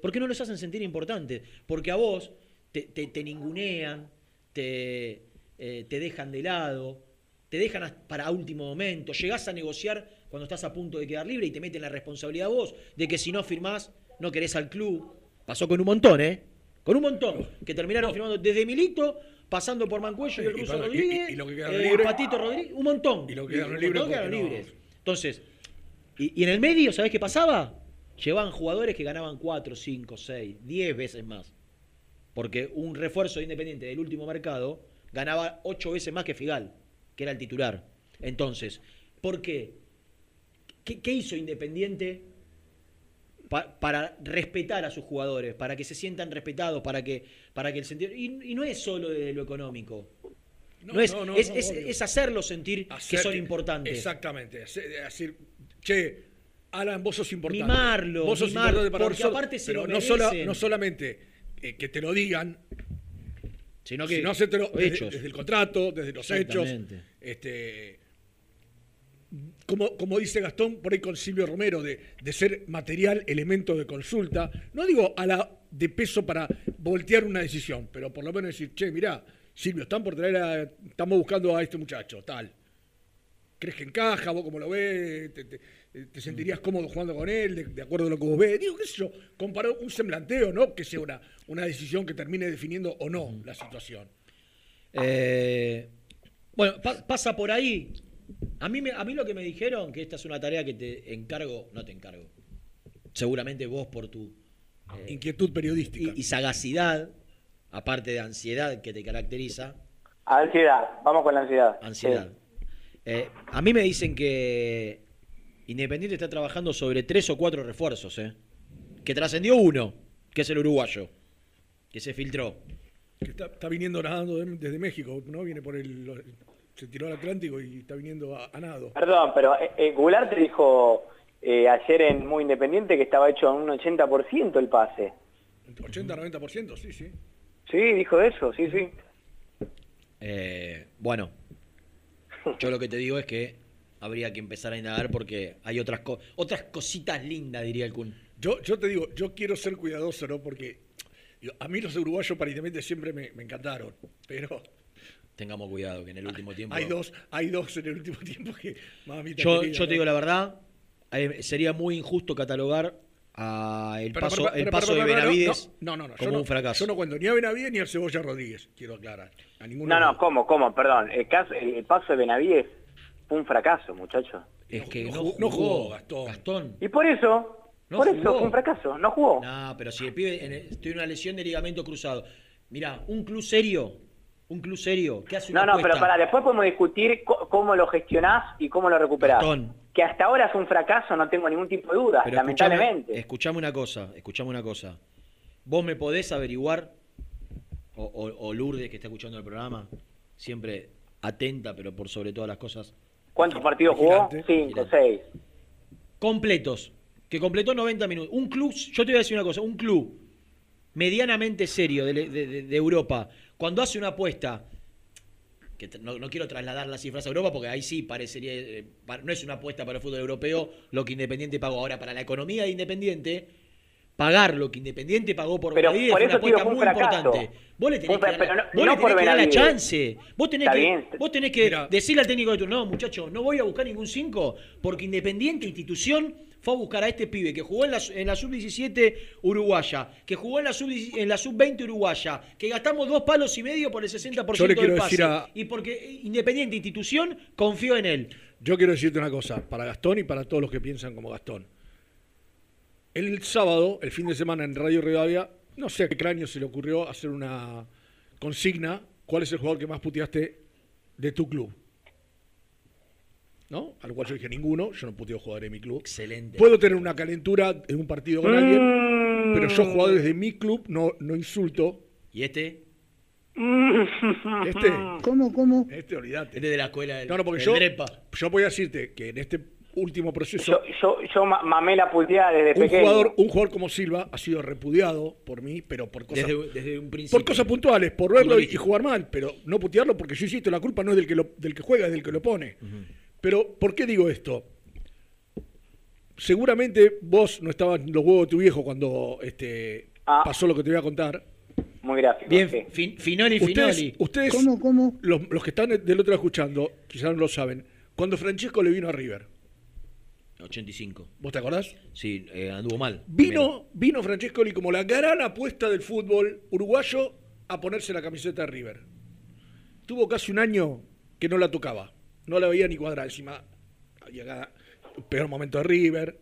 ¿Por qué no los hacen sentir importantes? Porque a vos te, te- te ningunean, te, eh, te dejan de lado, te dejan para último momento, llegás a negociar cuando estás a punto de quedar libre y te meten la responsabilidad a vos de que si no firmás, no querés al club. Pasó con un montón, ¿eh? Con un montón. Que terminaron firmando desde Milito, pasando por Mancuello y el Ruso y- Rodríguez, y- y lo que quedaron eh. Patito Rodríguez, un montón. Y lo que quedaron montón quedaron no- libres. Entonces, y, y en el medio, ¿sabés qué pasaba? Llevaban jugadores que ganaban 4, 5, 6, 10 veces más. Porque un refuerzo de Independiente del último mercado ganaba 8 veces más que Figal, que era el titular. Entonces, ¿por qué? ¿Qué, qué hizo Independiente pa- para respetar a sus jugadores, para que se sientan respetados, para que, para que el sentido... Y, y no es solo desde lo económico. No, es, no, no, es, no, es- es hacerlos sentir que son importantes. Exactamente. Decir, che, Alan, vos sos importante. Mimarlo, Vos sos mimar, importante para porque nosotros, aparte se pero lo no, sola- no solamente eh, que te lo digan, Sino que sino hacértelo desde, el contrato, desde los hechos. Este, como, como dice Gastón por ahí con Silvio Romero, de, de ser material, elemento de consulta. No digo a la de peso para voltear una decisión, pero por lo menos decir, che, mirá, Silvio, están por traer a, estamos buscando a este muchacho, tal. ¿Crees que encaja? ¿Vos cómo lo ves? ¿Te, te- te sentirías cómodo jugando con él, de, de acuerdo a lo que vos ves? Digo, qué sé yo, comparar un semblanteo, ¿no? Que sea una, una decisión que termine definiendo o no la situación. Eh, bueno, pa- pasa por ahí. A mí, me- a mí lo que me dijeron, que esta es una tarea que te encargo, no te encargo, seguramente vos por tu eh, Inquietud periodística. y, y sagacidad, aparte de ansiedad que te caracteriza, Ansiedad, vamos con la ansiedad. ansiedad. Sí. Eh, a mí me dicen que Independiente está trabajando sobre tres o cuatro refuerzos, ¿eh? que trascendió uno. que es el uruguayo, que se filtró. Que está, está viniendo nadando de- desde México, ¿no? Viene por el. Se tiró al Atlántico y está viniendo a, a nado. Perdón, pero eh, eh, Goulart te dijo eh, ayer en Muy Independiente que estaba hecho a un 80% el pase. 80-90%, sí, sí. Sí, dijo eso, sí, sí. Eh, bueno, yo lo que te digo es que habría que empezar a indagar porque hay otras, co- otras cositas lindas, diría el Kun. Yo, yo te digo, yo quiero ser cuidadoso, ¿no? Porque digo, a mí los uruguayos paritamente siempre me, me encantaron. Pero Tengamos cuidado, que en el último tiempo... hay dos, hay dos en el último tiempo que. Mamita Yo, querida, yo te ¿no? digo la verdad, eh, sería muy injusto catalogar a el Pero, paso, pero, el paso pero, de Benavides No, no, no. yo como no- un fracaso. Yo no cuento ni a Benavides ni al Cebolla Rodríguez, quiero aclarar. A ninguno No, no, ¿cómo, cómo? Perdón, el, caso, el, el paso de Benavides fue un fracaso, muchacho. Es que no no, jugó- no jugó, jugó, Gastón. Gastón. Y por eso, No por eso fue un fracaso, no jugó. No, pero si el pibe en el- tiene una lesión de ligamento cruzado. Mira, un club serio, un club serio, ¿qué hace una No, no, pero para después podemos discutir cómo lo gestionás y cómo lo recuperás. Que hasta ahora es un fracaso, no tengo ningún tipo de duda, Pero lamentablemente. Escuchame, una cosa, escuchame una cosa. ¿Vos me podés averiguar, o, o- o Lourdes que está escuchando el programa, siempre atenta, pero por sobre todas las cosas, ¿Cuántos partidos jugó? Cinco, seis. completos, que completó 90 minutos. Un club, yo te voy a decir una cosa, un club medianamente serio de, de- de- de Europa, cuando hace una apuesta, que no, no quiero trasladar las cifras a Europa porque ahí sí parecería, eh, no es una apuesta para el fútbol europeo lo que Independiente pagó. Ahora, para la economía de Independiente, pagar lo que Independiente pagó por Pero Benavides por fue una tío, apuesta muy fracaso. importante. Vos le tenés que dar, la- pero no- vos le no tenés por que dar la Benavides. chance. Vos tenés Está que, bien. vos tenés que decirle al técnico de turno, no, muchacho, no voy a buscar ningún 5 porque Independiente institución fue a buscar a este pibe que jugó en la, en la sub-17 uruguaya, que jugó en la sub en la sub-20 uruguaya, que gastamos dos palos y medio por el 60% Yo le quiero del pase. decir a- Y porque Independiente institución confió en él. Yo quiero decirte una cosa, para Gastón y para todos los que piensan como Gastón. El sábado, el fin de semana en Radio Rivadavia, no sé a qué cráneo se le ocurrió hacer una consigna, ¿cuál es el jugador que más puteaste de tu club? ¿No? Al cual yo dije ninguno, yo no puteo jugadores de mi club. Excelente. Puedo tener una calentura en un partido con alguien, pero yo jugadores de mi club no, no insulto. ¿Y este? Este, ¿Cómo, cómo? este, olvídate. Este de la escuela del, No, no, porque del yo, Drepa. yo voy a decirte que en este último proceso Yo, yo, yo ma- mamé la puteada desde un pequeño. jugador, un jugador como Silva ha sido repudiado por mí, pero por cosas, Desde, desde un principio. por cosas puntuales, por verlo y, jugar mal, pero no putearlo porque yo insisto, la culpa no es del que, lo- del que juega, es del que lo pone. Pero, ¿por qué digo esto? Seguramente vos no estabas en los huevos de tu viejo cuando este, Ah. pasó lo que te voy a contar. Muy gráfico. Bien, sí. fin- Finoli, Ustedes, Finoli. ustedes ¿Cómo, cómo? Los, los que están del otro lado escuchando, quizás no lo saben, cuando Francesco le vino a River, 85. ¿vos te acordás? Sí, eh, anduvo mal. Vino, vino Francescoli como la gran apuesta del fútbol uruguayo a ponerse la camiseta de River. Tuvo casi un año que no la tocaba. No la veía ni cuadrada. Encima, llegaba el peor momento de River.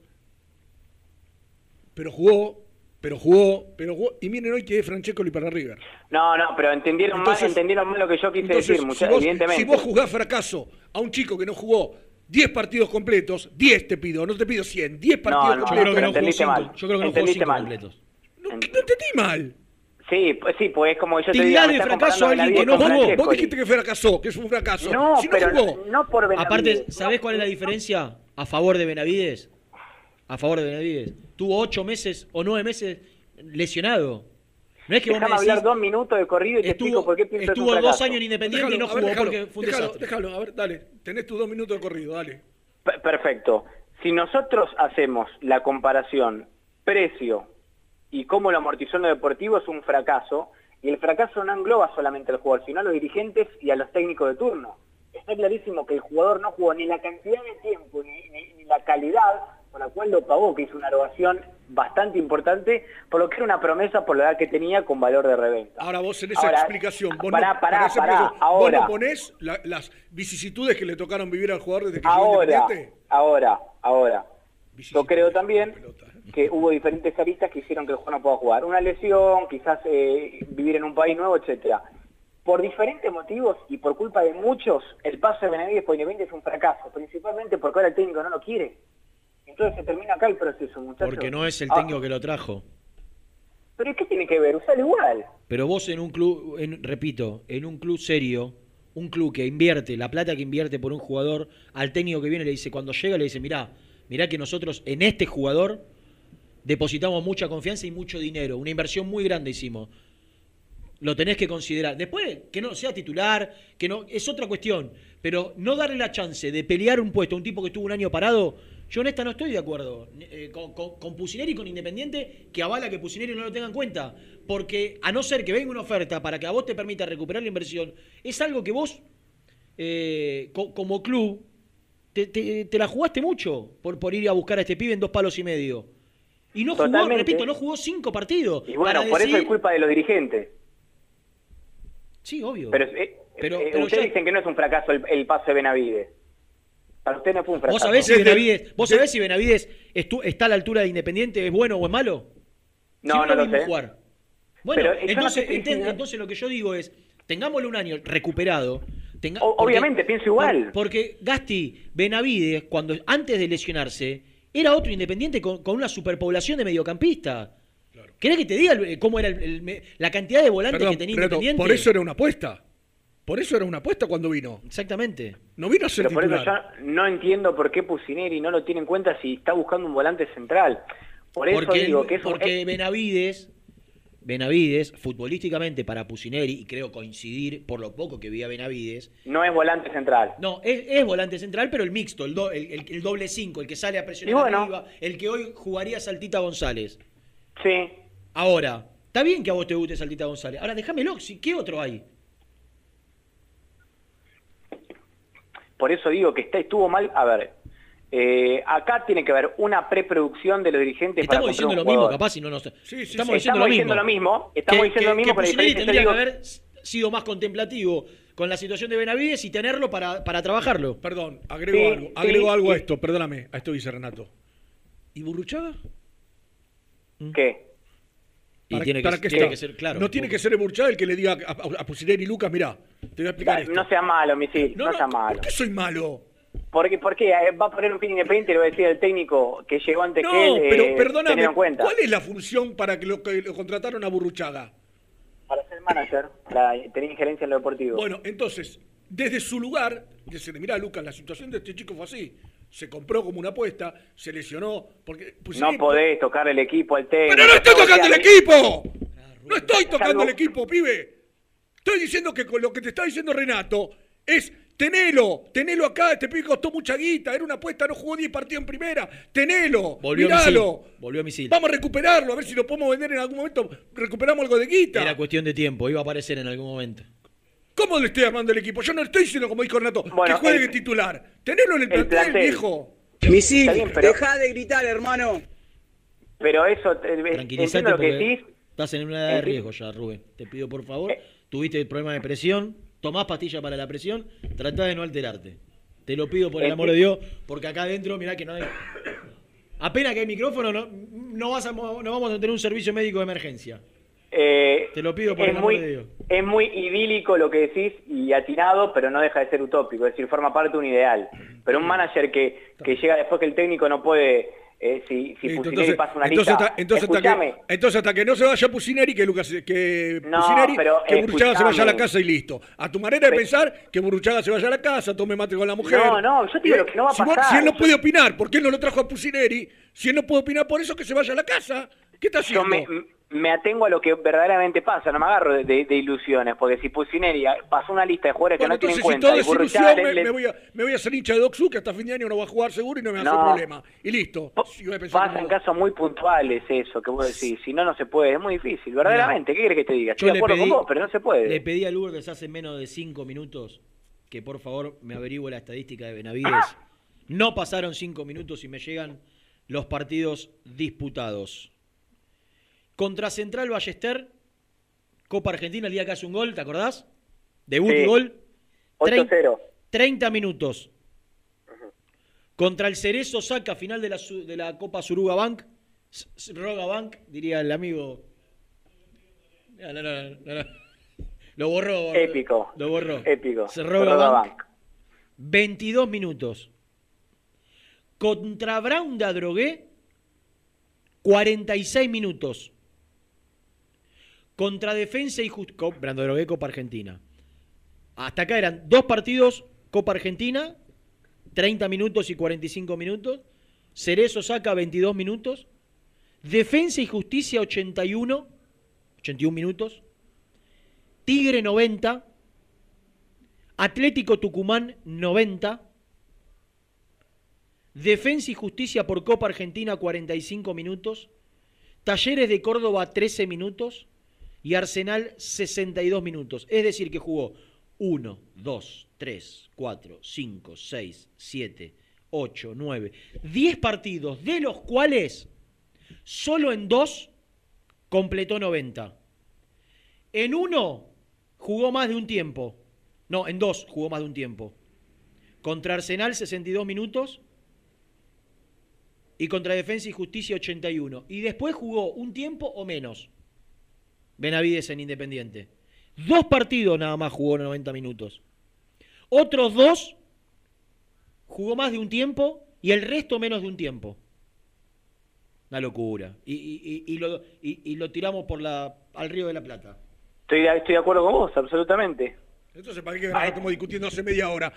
Pero jugó, pero jugó, pero jugó. Y miren hoy que es Francescoli para River. No, no, pero entendieron Entonces- mal, entendieron mal lo que yo quise Entonces, decir, si, muchachos, vos, evidentemente. si vos jugás fracaso a un chico que no jugó 10 partidos completos, 10 te pido, no te pido 100, 10 partidos no, Yo creo que no jugó entendiste cinco. mal. Yo creo que no jugó Entendiste cinco mal. completos. No, no entendí mal. Sí, pues sí, pues es como yo te diga, de fracaso a alguien que no jugó. Vos dijiste que fracasó, que es un fracaso. No, si no pero jugó, no, por Benavides. Aparte, ¿sabés cuál es la diferencia a favor de Benavides? A favor de Benavides. Tuvo ocho meses o nueve meses lesionado. No es que vos me decís, hablar dos minutos de corrido y te explico estuvo, por qué pienso que es un estuvo dos años en Independiente y no ver, jugó déjalo, porque fue un déjalo, desastre. déjalo, a ver, dale. Tenés tus dos minutos de corrido, dale. P- Perfecto. Si nosotros hacemos la comparación precio y cómo lo amortizó en lo deportivo es un fracaso, y el fracaso no engloba solamente al jugador, sino a los dirigentes y a los técnicos de turno. Está clarísimo que el jugador no jugó ni la cantidad de tiempo ni, ni- ni la calidad por la cual lo pagó, que hizo una erogación bastante importante, por lo que era una promesa por la edad que tenía con valor de reventa. Ahora vos en esa Ahora, explicación, vos pará, no, pará, explicación, ahora. vos no ponés la- las vicisitudes que le tocaron vivir al jugador desde que Ahora, Independiente. ahora, ahora. Yo creo también. Que hubo diferentes aristas que hicieron que el jugador no pueda jugar. Una lesión, quizás eh, vivir en un país nuevo, etcétera. Por diferentes motivos y por culpa de muchos, el paso de Benavides por Independiente es un fracaso, principalmente porque ahora el técnico no lo quiere. Entonces se termina acá el proceso, muchachos. Porque no es el Ah, técnico que lo trajo. ¿Pero qué tiene que ver? Usalo igual. Pero vos en un club, en- repito, en un club serio, un club que invierte, la plata que invierte por un jugador, al técnico que viene le dice, cuando llega le dice, mirá, mirá que nosotros en este jugador depositamos mucha confianza y mucho dinero, una inversión muy grande hicimos. Lo tenés que considerar. Después, que no sea titular, que no, es otra cuestión. Pero no darle la chance de pelear un puesto a un tipo que estuvo un año parado, yo en esta no estoy de acuerdo. Eh, con, con, Pusineri y con Independiente, que avala que Pusineri no lo tenga en cuenta. Porque a no ser que venga una oferta para que a vos te permita recuperar la inversión, es algo que vos, eh, co- como club, te, te- te la jugaste mucho por, por ir a buscar a este pibe en dos palos y medio. Y no jugó, Totalmente. repito, no jugó cinco partidos. Y bueno, por eso es culpa de los dirigentes. Sí, obvio. Pero, eh, Pero- eh, pero ustedes dicen que no es un fracaso el, el paso de Benavides. Para usted no fue un fracaso. ¿Vos sabés si Benavides, ¿vos sabés si Benavides está a la altura de Independiente, es bueno o es malo? No, no lo vimos sé. jugar. Bueno, Pero, yo no entonces, enten- entonces lo que yo digo es, tengámosle un año recuperado. tenga- obviamente, pienso igual. por- porque Gasti, Benavides, cuando antes de lesionarse, era otro Independiente con, con una superpoblación de mediocampista. ¿Querés que te diga cómo era el- la cantidad de volantes Perdón, que tenía Renato, Independiente? por eso era una apuesta. Por eso era una apuesta cuando vino. Exactamente. No vino a ser Pero por eso yo no entiendo por qué Pusineri no lo tiene en cuenta si está buscando un volante central. Por eso porque digo que es un- porque Benavides, Benavides, futbolísticamente para Pusineri, y creo coincidir por lo poco que vi a Benavides, no es volante central. no, es, es volante central, pero el mixto, el, do- el, el- el doble cinco, el que sale a presionar bueno. arriba, el que hoy jugaría Saltita González. Sí. Ahora, está bien que a vos te guste Saltita González. Ahora, déjamelo, ¿qué otro hay? Por eso digo que está, estuvo mal. A ver, eh, acá tiene que haber una preproducción de los dirigentes para Estamos diciendo lo mismo, capaz, si no nos... sí, estamos sí. diciendo, lo, Estamos mismo. diciendo lo mismo, estamos diciendo lo mismo, pero tendría que digo- haber sido más contemplativo con la situación de Benavides y tenerlo para, para trabajarlo. Perdón, agrego Sí, algo, sí, agrego algo a esto, perdóname, a esto dice Renato. ¿Y Burruchaga? ¿Qué? Y ¿Para, tiene que- para tiene que ser, claro. No tiene que ser el Burruchaga el que le diga a, a, a Pusineri, Lucas, mirá, te voy a explicar esto. No sea malo, misil, no, sea malo. ¿Por qué soy malo? Porque, porque eh, va a poner un pin independiente y le va a decir al técnico que llegó antes No, que él. eh, pero perdóname, tenerlo en cuenta. ¿cuál es la función para que lo, que lo contrataron a Burruchaga? Para ser manager, la, tener injerencia en lo deportivo. Bueno, entonces, desde su lugar, dice, mira Lucas, la situación de este chico fue así. Se compró como una apuesta, se lesionó, porque no Pusineri- podés tocar el equipo al técnico. ¡Pero no estoy tocando el equipo! ¡No estoy tocando el equipo, pibe! Estoy diciendo que con lo que te está diciendo Renato es tenelo, tenelo acá, este pibe costó mucha guita, era una apuesta, no jugó 10 partidos en primera, tenelo, Volvió a misil. Volvió a misil. Vamos a recuperarlo, a ver si lo podemos vender en algún momento, recuperamos algo de guita. Era cuestión de tiempo, iba a aparecer en algún momento. ¿Cómo le estoy armando el equipo? Yo no le estoy diciendo, como dijo Renato, que Bueno, juegue el- titular. Tenelo en el, el plantel, plantel. viejo. Misil, bien, pero- deja de gritar, hermano. Pero eso, eh, Tranquilízate entiendo lo que decís. estás en una edad de riesgo ya, Rubén. Te pido por favor, Eh. tuviste problema de presión, tomás pastillas para la presión, tratá de no alterarte. Te lo pido por el amor de Dios, porque acá adentro, mirá que no hay... Apenas que hay micrófono, no, no, vas a- no vamos a tener un servicio médico de emergencia. Eh, Te lo pido por el amor muy, de Dios. Es muy idílico lo que decís y atinado, pero no deja de ser utópico, es decir, forma parte de un ideal. Pero un manager que, que llega después que el técnico no puede, eh, si, si Listo, Pusineri pasa una entonces, lista, hasta, entonces, hasta que, entonces hasta que no se vaya Pusineri, que Lucas, que No, pero que Burruchaga se vaya a la casa y listo. A tu manera de Pe- pensar, que Burruchaga se vaya a la casa, tome mate con la mujer. No, no, yo te digo Eh, lo que no va a si vos- pasar. Si él no puede opinar, ¿por qué él no lo trajo a Pusineri? Si él no puede opinar por eso, que se vaya a la casa. ¿Qué está yo haciendo? me, me atengo a lo que verdaderamente pasa, no me agarro de, de- de ilusiones, porque si Pusineri pasó una lista de jugadores Bueno, que no tienen si todo cuenta es ilusión, le- me, le- me voy a, me voy a hacer hincha de Doxu, que hasta fin de año no va a jugar seguro y no me va a hacer problema. Y listo. Si voy a pensar pasa como en vos. casos muy puntuales eso que vos decís, si no, no se puede, es muy difícil, verdaderamente, ¿qué quieres que te diga? Estoy Yo de le acuerdo pedí, con vos, pero no se puede. Le pedí a Lourdes hace menos de cinco minutos que por favor me averigüe la estadística de Benavides. Ah. No pasaron cinco minutos y me llegan los partidos disputados. Contra Central Ballester, Copa Argentina, el día que hace un gol, ¿te acordás? Debut y Sí. gol. Trein- 8-0. 30 minutos. Contra el Cerezo saca final de la, de la Copa Suruga Bank. Roga Bank, diría el amigo. No, no, no, no, no. Lo borró. Épico. Lo borró. Épico. Se roga Roga Bank. Bank. 22 minutos. Contra Brown de Adrogué, 46 minutos. Contra Defensa y Justicia. Brandologué, Copa Argentina. Hasta acá eran dos partidos, Copa Argentina, 30 minutos y 45 minutos. Cerezo saca 22 minutos. Defensa y Justicia 81, 81 minutos. Tigre 90. Atlético Tucumán 90. Defensa y Justicia por Copa Argentina 45 minutos. Talleres de Córdoba 13 minutos. Y Arsenal 62 minutos. Es decir, que jugó 1, 2, 3, 4, 5, 6, 7, 8, 9, 10 partidos, de los cuales solo en dos completó 90. En uno jugó más de un tiempo. No, en dos jugó más de un tiempo. Contra Arsenal 62 minutos y contra Defensa y Justicia 81. Y después jugó un tiempo o menos. Benavides en Independiente. Dos partidos nada más jugó 90 minutos. Otros dos jugó más de un tiempo y el resto menos de un tiempo. Una locura. Y, y- y- y lo, y- y lo tiramos por la, al Río de la Plata. Estoy, de- estoy de acuerdo con vos, absolutamente. Entonces, ¿para qué estamos discutiendo hace media hora?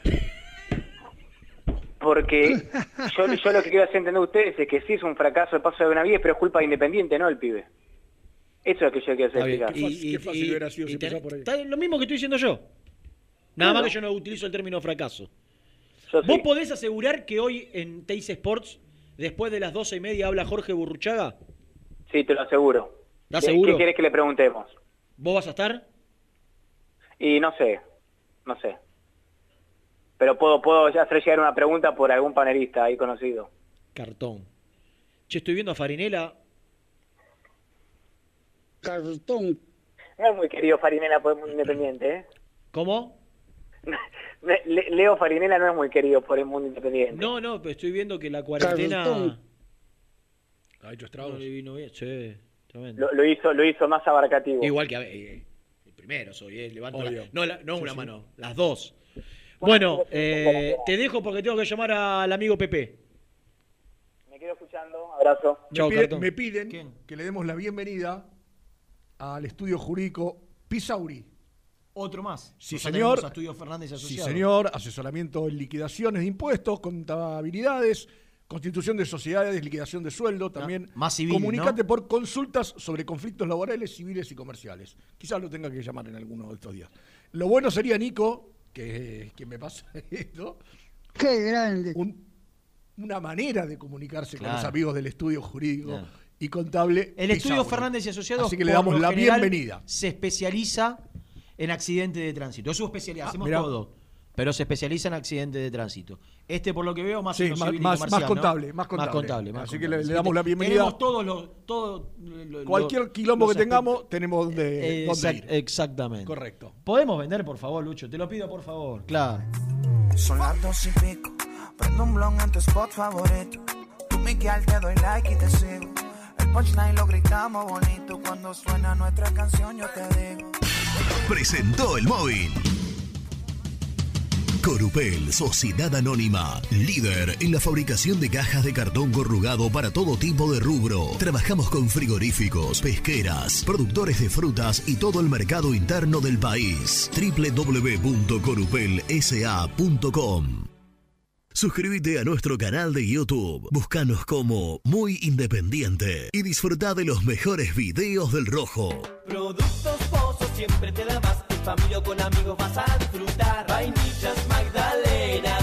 Porque yo, yo lo que quiero hacer entender a ustedes es que sí es un fracaso el paso de Benavides, pero es culpa de Independiente, no el pibe. Eso es lo que yo quiero hacer. Y- y- Qué fácil y- hubiera sido y ten- por ahí. está lo mismo que estoy diciendo yo. Nada Claro. más que yo no utilizo el término fracaso. Yo ¿Vos sí. podés asegurar que hoy en Teis Sports, después de las doce y media, habla Jorge Burruchaga? Sí, te lo aseguro. ¿Estás ¿Qué- seguro? ¿Qué querés que le preguntemos? ¿Vos vas a estar? Y no sé, no sé. Pero puedo, puedo ya hacer llegar una pregunta por algún panelista ahí conocido. Cartón. Che, estoy viendo a Farinela. Cartón. No es muy querido Farinela por el mundo independiente, ¿eh? ¿Cómo? Le- Leo Farinela no es muy querido por el mundo independiente. No, no, pero estoy viendo que la cuarentena... Cartón. Ha hecho No estragos. le vino bien. Sí, tremendo. Lo, lo hizo, lo hizo más abarcativo. Igual que a ver, eh, el primero soy, eh, levanto la- no, la- no una sí. mano, las dos. Bueno, eh, te dejo porque tengo que llamar al amigo Pepe. Me quedo escuchando, abrazo. Me, Chau, pide- Cartón. me piden ¿Quién? que le demos la bienvenida al estudio jurídico Pisauri. Otro más. Sí, Nos señor. Estudio Fernández y Sí, señor. Asesoramiento en liquidaciones de impuestos, contabilidades, constitución de sociedades, liquidación de sueldo, también. más civil, Comunicate ¿no? por consultas sobre conflictos laborales, civiles y comerciales. Quizás lo tenga que llamar en alguno de estos días. Lo bueno sería, Nico, que, que me pasa esto, Qué grande. un- una manera de comunicarse con los amigos del estudio jurídico Claro. Y contable. El estudio Pisauri. Fernández y Asociados Así que le damos la general, bienvenida. Se especializa en accidentes de tránsito. Es su especialidad, Ah, hacemos mirá. todo. Pero se especializa en accidentes de tránsito. Este, por lo que veo, más Sí, más- más- comercial, más ¿no? contable, más contable. más Así que le- le damos la bienvenida. Tenemos todos los... todo lo- lo- Cualquier lo- quilombo los que tengamos, tenemos donde, Exact- ir. Exactamente. Correcto. ¿Podemos vender, por favor, Lucho? Te lo pido, por favor. Claro. Son las dos y pico. Prendo un blon en tu spot favorito. Tú, Miguel, te doy like y te sigo. Lo gritamos bonito. Cuando suena nuestra canción, yo te digo. Presentó el móvil. Corupel, Sociedad Anónima, líder en la fabricación de cajas de cartón corrugado para todo tipo de rubro. Trabajamos con frigoríficos, pesqueras, productores de frutas y todo el mercado interno del país. www.corupelsa.com Suscríbete a nuestro canal de YouTube, búscanos como Muy Independiente y disfruta de los mejores videos del Rojo. Productos Pozos siempre te da más. En familia con amigos vas a disfrutar. Vainillas, magdalenas,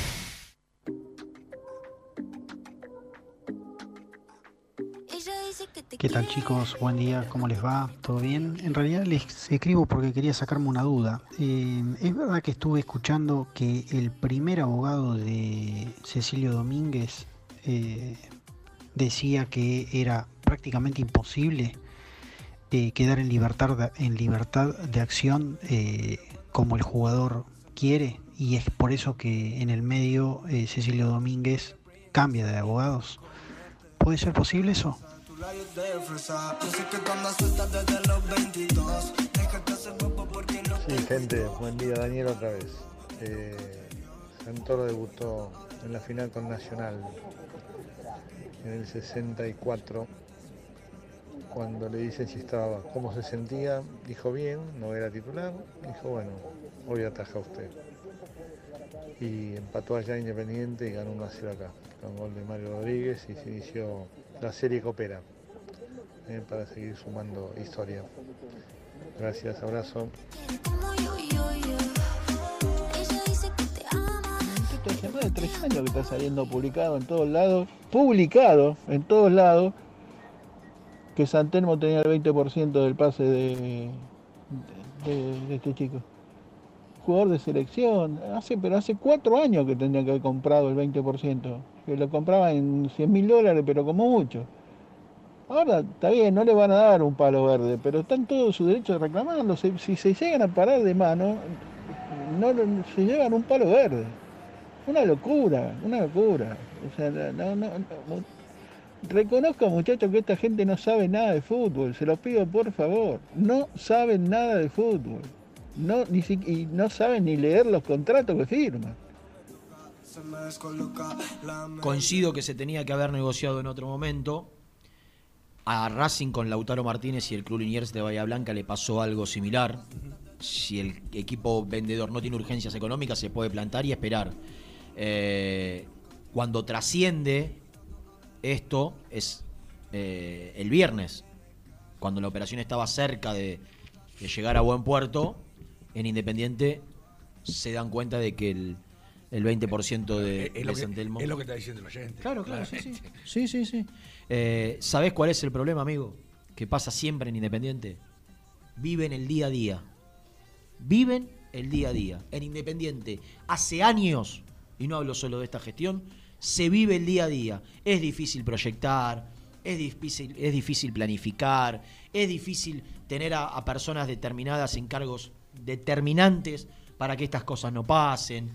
¿Qué tal chicos? Buen día, ¿cómo les va? ¿Todo bien? En realidad les escribo porque quería sacarme una duda. Eh, es verdad que estuve escuchando que el primer abogado de Cecilio Domínguez eh, decía que era prácticamente imposible eh, quedar en libertad, de, en libertad de acción eh, como el jugador quiere y es por eso que en el medio Cecilio Domínguez cambia de abogados. ¿Puede ser posible eso? Sí, gente, buen día, Daniel otra vez. Eh, Santoro debutó en la final con Nacional en el 64. Cuando le dicen si estaba, cómo se sentía, dijo bien, no era titular. Dijo, bueno, hoy ataja usted. Y empató allá Independiente y ganó 1 a 0 acá, con gol de Mario Rodríguez y se inició la serie Coopera eh, para seguir sumando historia. Gracias, abrazo. Tres años que está saliendo publicado en todos lados, publicado en todos lados, que Santelmo tenía el 20% del pase de, este chico. Jugador de selección, hace, pero hace cuatro años que tendría que haber comprado el 20%, lo compraba en 100 mil dólares, pero como mucho. Ahora está bien, no le van a dar un palo verde, pero están todos su derecho de reclamarlo. Si, se llegan a parar de mano, no se llevan un palo verde. Una locura, una locura. O sea, no- reconozco muchachos que esta gente no sabe nada de fútbol, se los pido por favor. No saben nada de fútbol. No, ni si- y no saben ni leer los contratos que firman. Coincido que se tenía que haber negociado en otro momento. A Racing con Lautaro Martínez y el Club Liniers de Bahía Blanca le pasó algo similar. Si el equipo vendedor no tiene urgencias económicas, se puede plantar y esperar. Eh, cuando trasciende esto es eh, el viernes, cuando la operación estaba cerca de, de llegar a buen puerto, en Independiente se dan cuenta de que el, el 20% de, Es lo, de San Telmo- que, es lo que está diciendo el oyente. Claro, claro, sí, sí. Sí, sí, sí. Eh, ¿Sabés cuál es el problema, amigo? Que pasa siempre en Independiente. Viven el día a día. Viven el día a día. En Independiente, hace años, y no hablo solo de esta gestión, se vive el día a día. Es difícil proyectar, es difícil, es difícil planificar, es difícil tener a, a personas determinadas en cargos determinantes para que estas cosas no pasen.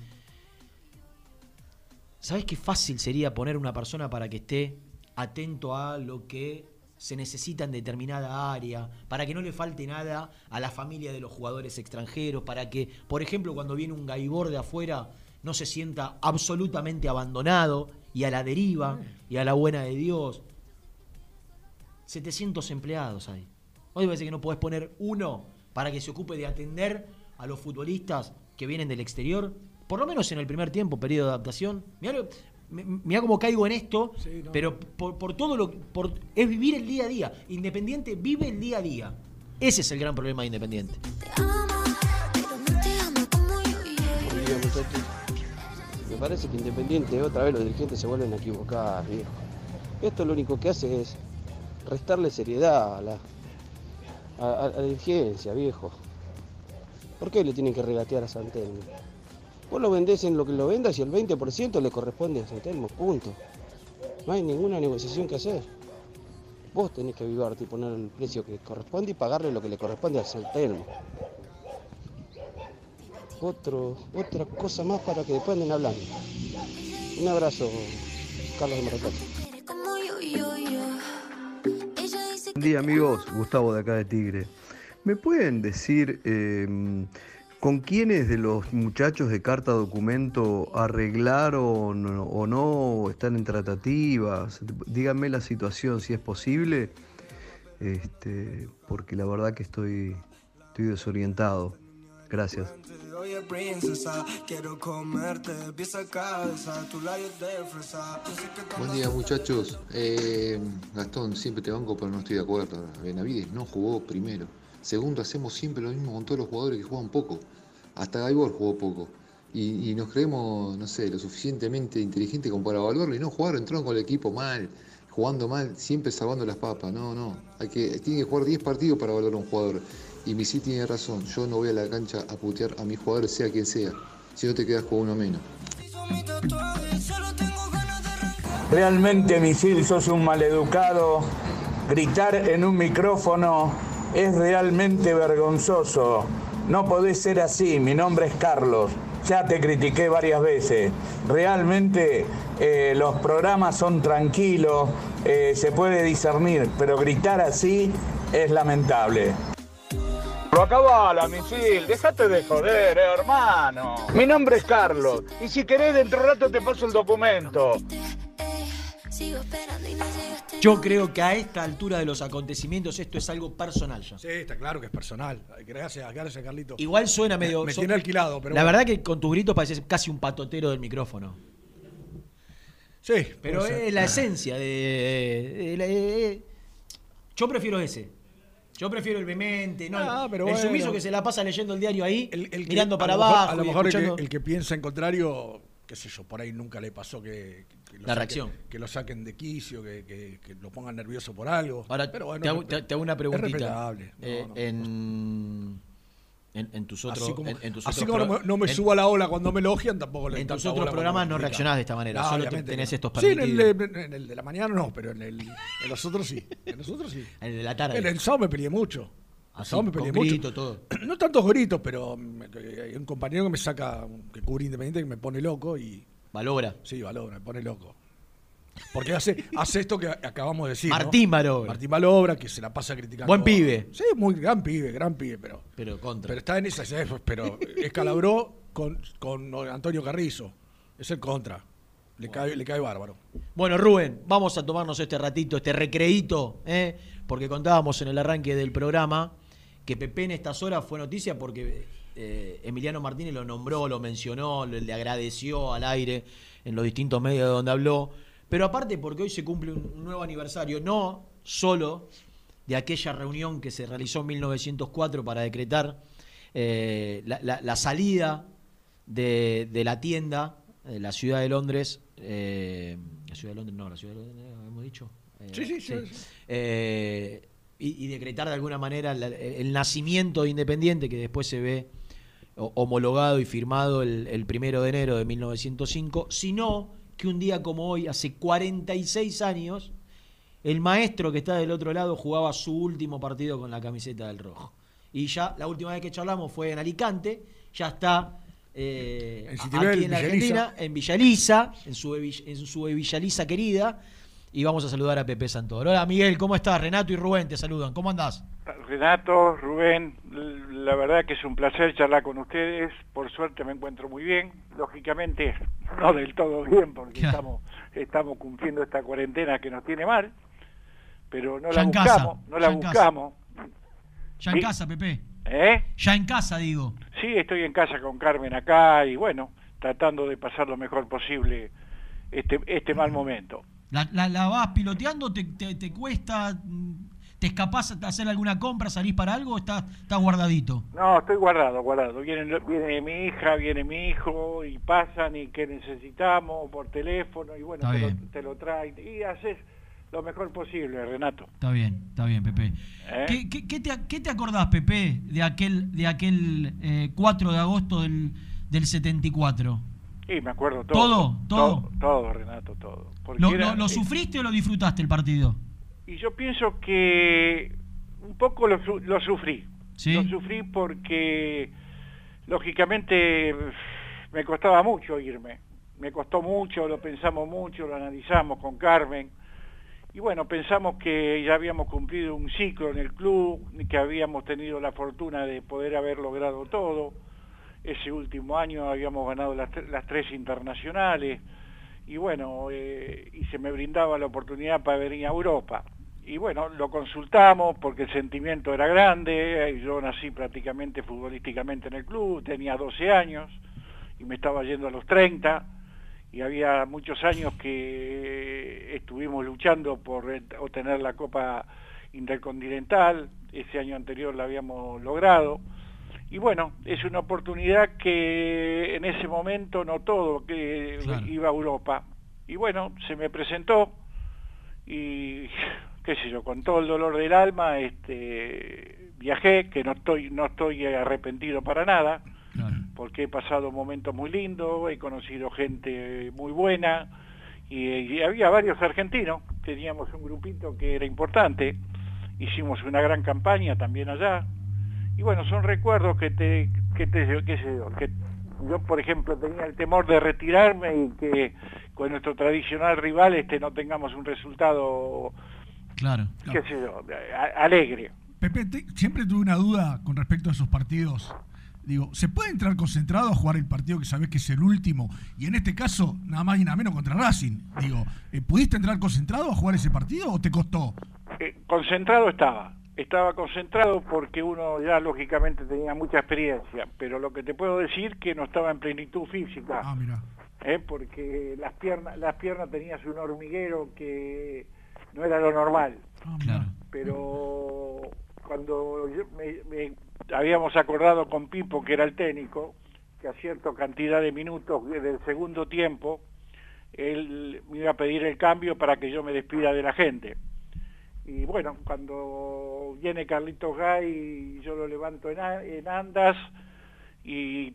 ¿Sabes qué fácil sería poner una persona para que esté atento a lo que se necesita en determinada área, para que no le falte nada a la familia de los jugadores extranjeros, para que, por ejemplo, cuando viene un gaibor de afuera, no se sienta absolutamente abandonado y a la deriva y a la buena de Dios? 700 empleados hay. Hoy parece que no podés poner uno para que se ocupe de atender a los futbolistas que vienen del exterior, por lo menos en el primer tiempo, periodo de adaptación. Mirá, lo- mi- mirá cómo caigo en esto, no. pero por, por todo lo por, es vivir el día a día. Independiente vive el día a día. Ese es el gran problema de Independiente. Me parece que Independiente, otra vez los dirigentes se vuelven a equivocar, viejo. Esto lo único que hace es restarle seriedad a la, a la dirigencia, viejo. ¿Por qué le tienen que regatear a Santelmo? Vos lo vendés en lo que lo vendas y el 20% le corresponde a Santelmo, punto. No hay ninguna negociación que hacer. Vos tenés que avivarte y poner el precio que corresponde y pagarle lo que le corresponde a Santelmo. Otro, otra cosa más para que después anden hablando. Un abrazo, Carlos de Maracate. Buen día amigos, Gustavo de acá de Tigre. ¿Me pueden decir eh, con quiénes de los muchachos de carta documento arreglaron o no, están en tratativas? Díganme la situación si es posible, este, porque la verdad que estoy, estoy desorientado. Gracias. Buen día muchachos. Eh, Gastón, siempre te banco, pero no estoy de acuerdo. Benavides no jugó primero. Segundo, hacemos siempre lo mismo con todos los jugadores que juegan poco. Hasta Gaibor jugó poco. Y, nos creemos, no sé, lo suficientemente inteligentes como para evaluarlo y no jugar, entraron con el equipo mal, jugando mal, siempre salvando las papas. No, no. Hay que, tiene que jugar 10 partidos para evaluar a un jugador. Y Missy tiene razón, yo no voy a la cancha a putear a mis jugadores, sea quien sea. Si no te quedas con uno menos. Realmente, Misil, sos un maleducado. Gritar en un micrófono es realmente vergonzoso. No podés ser así. Mi nombre es Carlos. Ya te critiqué varias veces. Realmente eh, los programas son tranquilos, eh, se puede discernir, pero gritar así es lamentable. Lo acabala, misil, déjate de joder, eh, hermano. Mi nombre es Carlos, y si querés dentro de un rato te paso el documento. Yo creo que a esta altura de los acontecimientos esto es algo personal ya. Sí, está claro que es personal. Gracias, gracias Carlito. Igual suena medio. Me, tiene alquilado, pero La bueno. verdad que con tus gritos pareces casi un patotero del micrófono. Sí, Pero ser. es la esencia de. yo prefiero ese. Yo prefiero el vehemente, no Ah, pero el bueno. sumiso que se la pasa leyendo el diario ahí, El mirando a para mejor- abajo. A lo mejor el que, escuchando- el que piensa en contrario, qué sé yo, por ahí nunca le pasó que, que lo La saquen- reacción. Que lo saquen de quicio, que, que- que lo pongan nervioso por algo. Ahora, pero bueno, te, hago, te- una preguntita. No, Eh, no. en, en, en tus otros. así como, en, en tus así otros como no me, no subo a la ola cuando me elogian, tampoco le En tus otros programas no reaccionás de esta manera, solo obviamente tenés no. estos Sí, en el, de, permitidos. en el de la mañana no, pero en, el, en los otros sí. En los otros sí. En el de la tarde. En el sábado me peleé mucho. Así, sábado me peleé con mucho. grito, todo. No tantos gritos, pero mm, que hay un compañero que me saca, que cubre Independiente, que me pone loco y... Valora. Sí, valora, me pone loco. Porque hace, hace esto que acabamos de decir. ¿no? Martín Valobra. Martín Valobra, que se la pasa criticando. Buen pibe. Sí, muy gran pibe, gran pibe, pero. Pero contra. Pero está en esa. Pero escalabró con, con Antonio Carrizo. Es el contra. Le, cae, le cae bárbaro. Bueno, Rubén, vamos a tomarnos este ratito, este recreíto, ¿eh? porque contábamos en el arranque del programa que Pepe en estas horas fue noticia porque eh, Emiliano Martínez lo nombró, lo mencionó, le, le agradeció al aire en los distintos medios de donde habló, pero aparte porque hoy se cumple un, nuevo aniversario, no solo de aquella reunión que se realizó en 1904 para decretar eh, la, la- la salida de, de la tienda de la ciudad de Londres, eh, la ciudad de Londres, no, la ciudad de Londres, hemos dicho. Eh, Sí, sí, sí, sí. Eh, y, y decretar de alguna manera la- el, nacimiento de Independiente, que después se ve homologado y firmado el, el primero de enero de 1905, sino que un día como hoy, hace 46 años, el maestro que está del otro lado jugaba su último partido con la camiseta del rojo. Y ya la última vez que charlamos fue en Alicante, ya está eh, aquí en Argentina, en Villa Elisa, en su, en su Villa Elisa querida. Y vamos a saludar a Pepe Santoro. Hola Miguel, ¿cómo estás? Renato y Rubén te saludan. ¿Cómo andás? Renato, Rubén, la verdad que es un placer charlar con ustedes. Por suerte me encuentro muy bien. Lógicamente, no del todo bien, porque estamos, estamos cumpliendo esta cuarentena que nos tiene mal, pero no Ya la casa, buscamos, no la ya casa. buscamos. Ya en Sí. casa, Pepe. ¿Eh? Ya en casa, digo. Sí, estoy en casa con Carmen acá y bueno, tratando de pasar lo mejor posible este, este mal momento. ¿La, la, la vas piloteando? ¿Te, te, te cuesta? ¿Te escapás a hacer alguna compra? ¿Salís para algo o estás, estás guardadito? No, estoy guardado, guardado. Viene, viene mi hija, viene mi hijo y pasan y qué necesitamos por teléfono y bueno, te lo, te lo traen y haces lo mejor posible, Renato. Está bien, está bien, Pepe. ¿Eh? ¿Qué, qué, qué te, qué te acordás, Pepe, de aquel, de aquel eh, 4 de agosto del, del 74? Y me acuerdo todo. ¿Todo? ¿Todo? Todo, todo, Renato, todo. ¿Lo, era- lo- lo eh, sufriste o lo disfrutaste el partido? Y yo pienso que un poco lo, su- lo sufrí. Sí. Lo sufrí porque, lógicamente, me costaba mucho irme. Me costó mucho, lo pensamos mucho, lo analizamos con Carmen. Y bueno, pensamos que ya habíamos cumplido un ciclo en el club, que habíamos tenido la fortuna de poder haber logrado todo. Ese último año habíamos ganado las tres internacionales y bueno, eh, y se me brindaba la oportunidad para venir a Europa. Y bueno, lo consultamos porque el sentimiento era grande, eh, yo nací prácticamente futbolísticamente en el club, tenía 12 años y me estaba yendo a los 30 y había muchos años que estuvimos luchando por obtener la Copa Intercontinental, ese año anterior la habíamos logrado Y bueno, es una oportunidad que en ese momento no todo, que iba a Europa. Y bueno, se me presentó y qué sé yo, con todo el dolor del alma, este, viajé, que no estoy, no estoy arrepentido para nada, porque he pasado momentos muy lindos, he conocido gente muy buena, y, había varios argentinos, teníamos un grupito que era importante, hicimos una gran campaña también allá, y bueno, son recuerdos que te, que te, qué sé yo, que yo por ejemplo tenía el temor de retirarme y que con nuestro tradicional rival este no tengamos un resultado claro, qué sé yo, alegre. Pepe, siempre tuve una duda con respecto a esos partidos Digo, ¿se puede entrar concentrado a jugar el partido que sabes que es el último? Y en este caso, nada más y nada menos contra Racing. Digo, eh, ¿pudiste entrar concentrado a jugar ese partido o te costó? Eh, concentrado estaba. Estaba concentrado porque uno ya lógicamente tenía mucha experiencia, pero lo que te puedo decir que no estaba en plenitud física. Ah, mira. ¿eh? porque las piernas, las piernas tenías un hormiguero que no era lo normal. Ah, claro. Pero cuando me, habíamos acordado con Pipo, que era el técnico, que a cierta cantidad de minutos del segundo tiempo, él me iba a pedir el cambio para que yo me despida de la gente. Y bueno, cuando viene Carlitos Gay, yo lo levanto en, andas y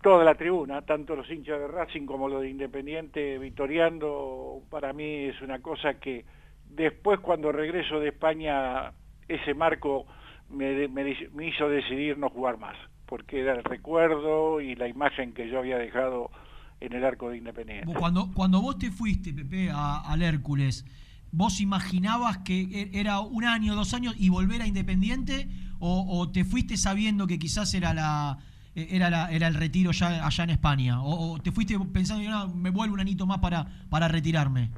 toda la tribuna, tanto los hinchas de Racing como los de Independiente, vitoriando, para mí es una cosa que después cuando regreso de España, ese marco me, me, hizo decidir no jugar más, porque era el recuerdo y la imagen que yo había dejado en el arco de Independiente. Cuando, cuando vos te fuiste, Pepe, al Hércules, ¿vos imaginabas que e, era un año, dos años y volver a Independiente? ¿O, te fuiste sabiendo que quizás era la e, era, era el retiro ya allá en España? ¿O, te fuiste pensando, no, me vuelvo un anito más para, para retirarme?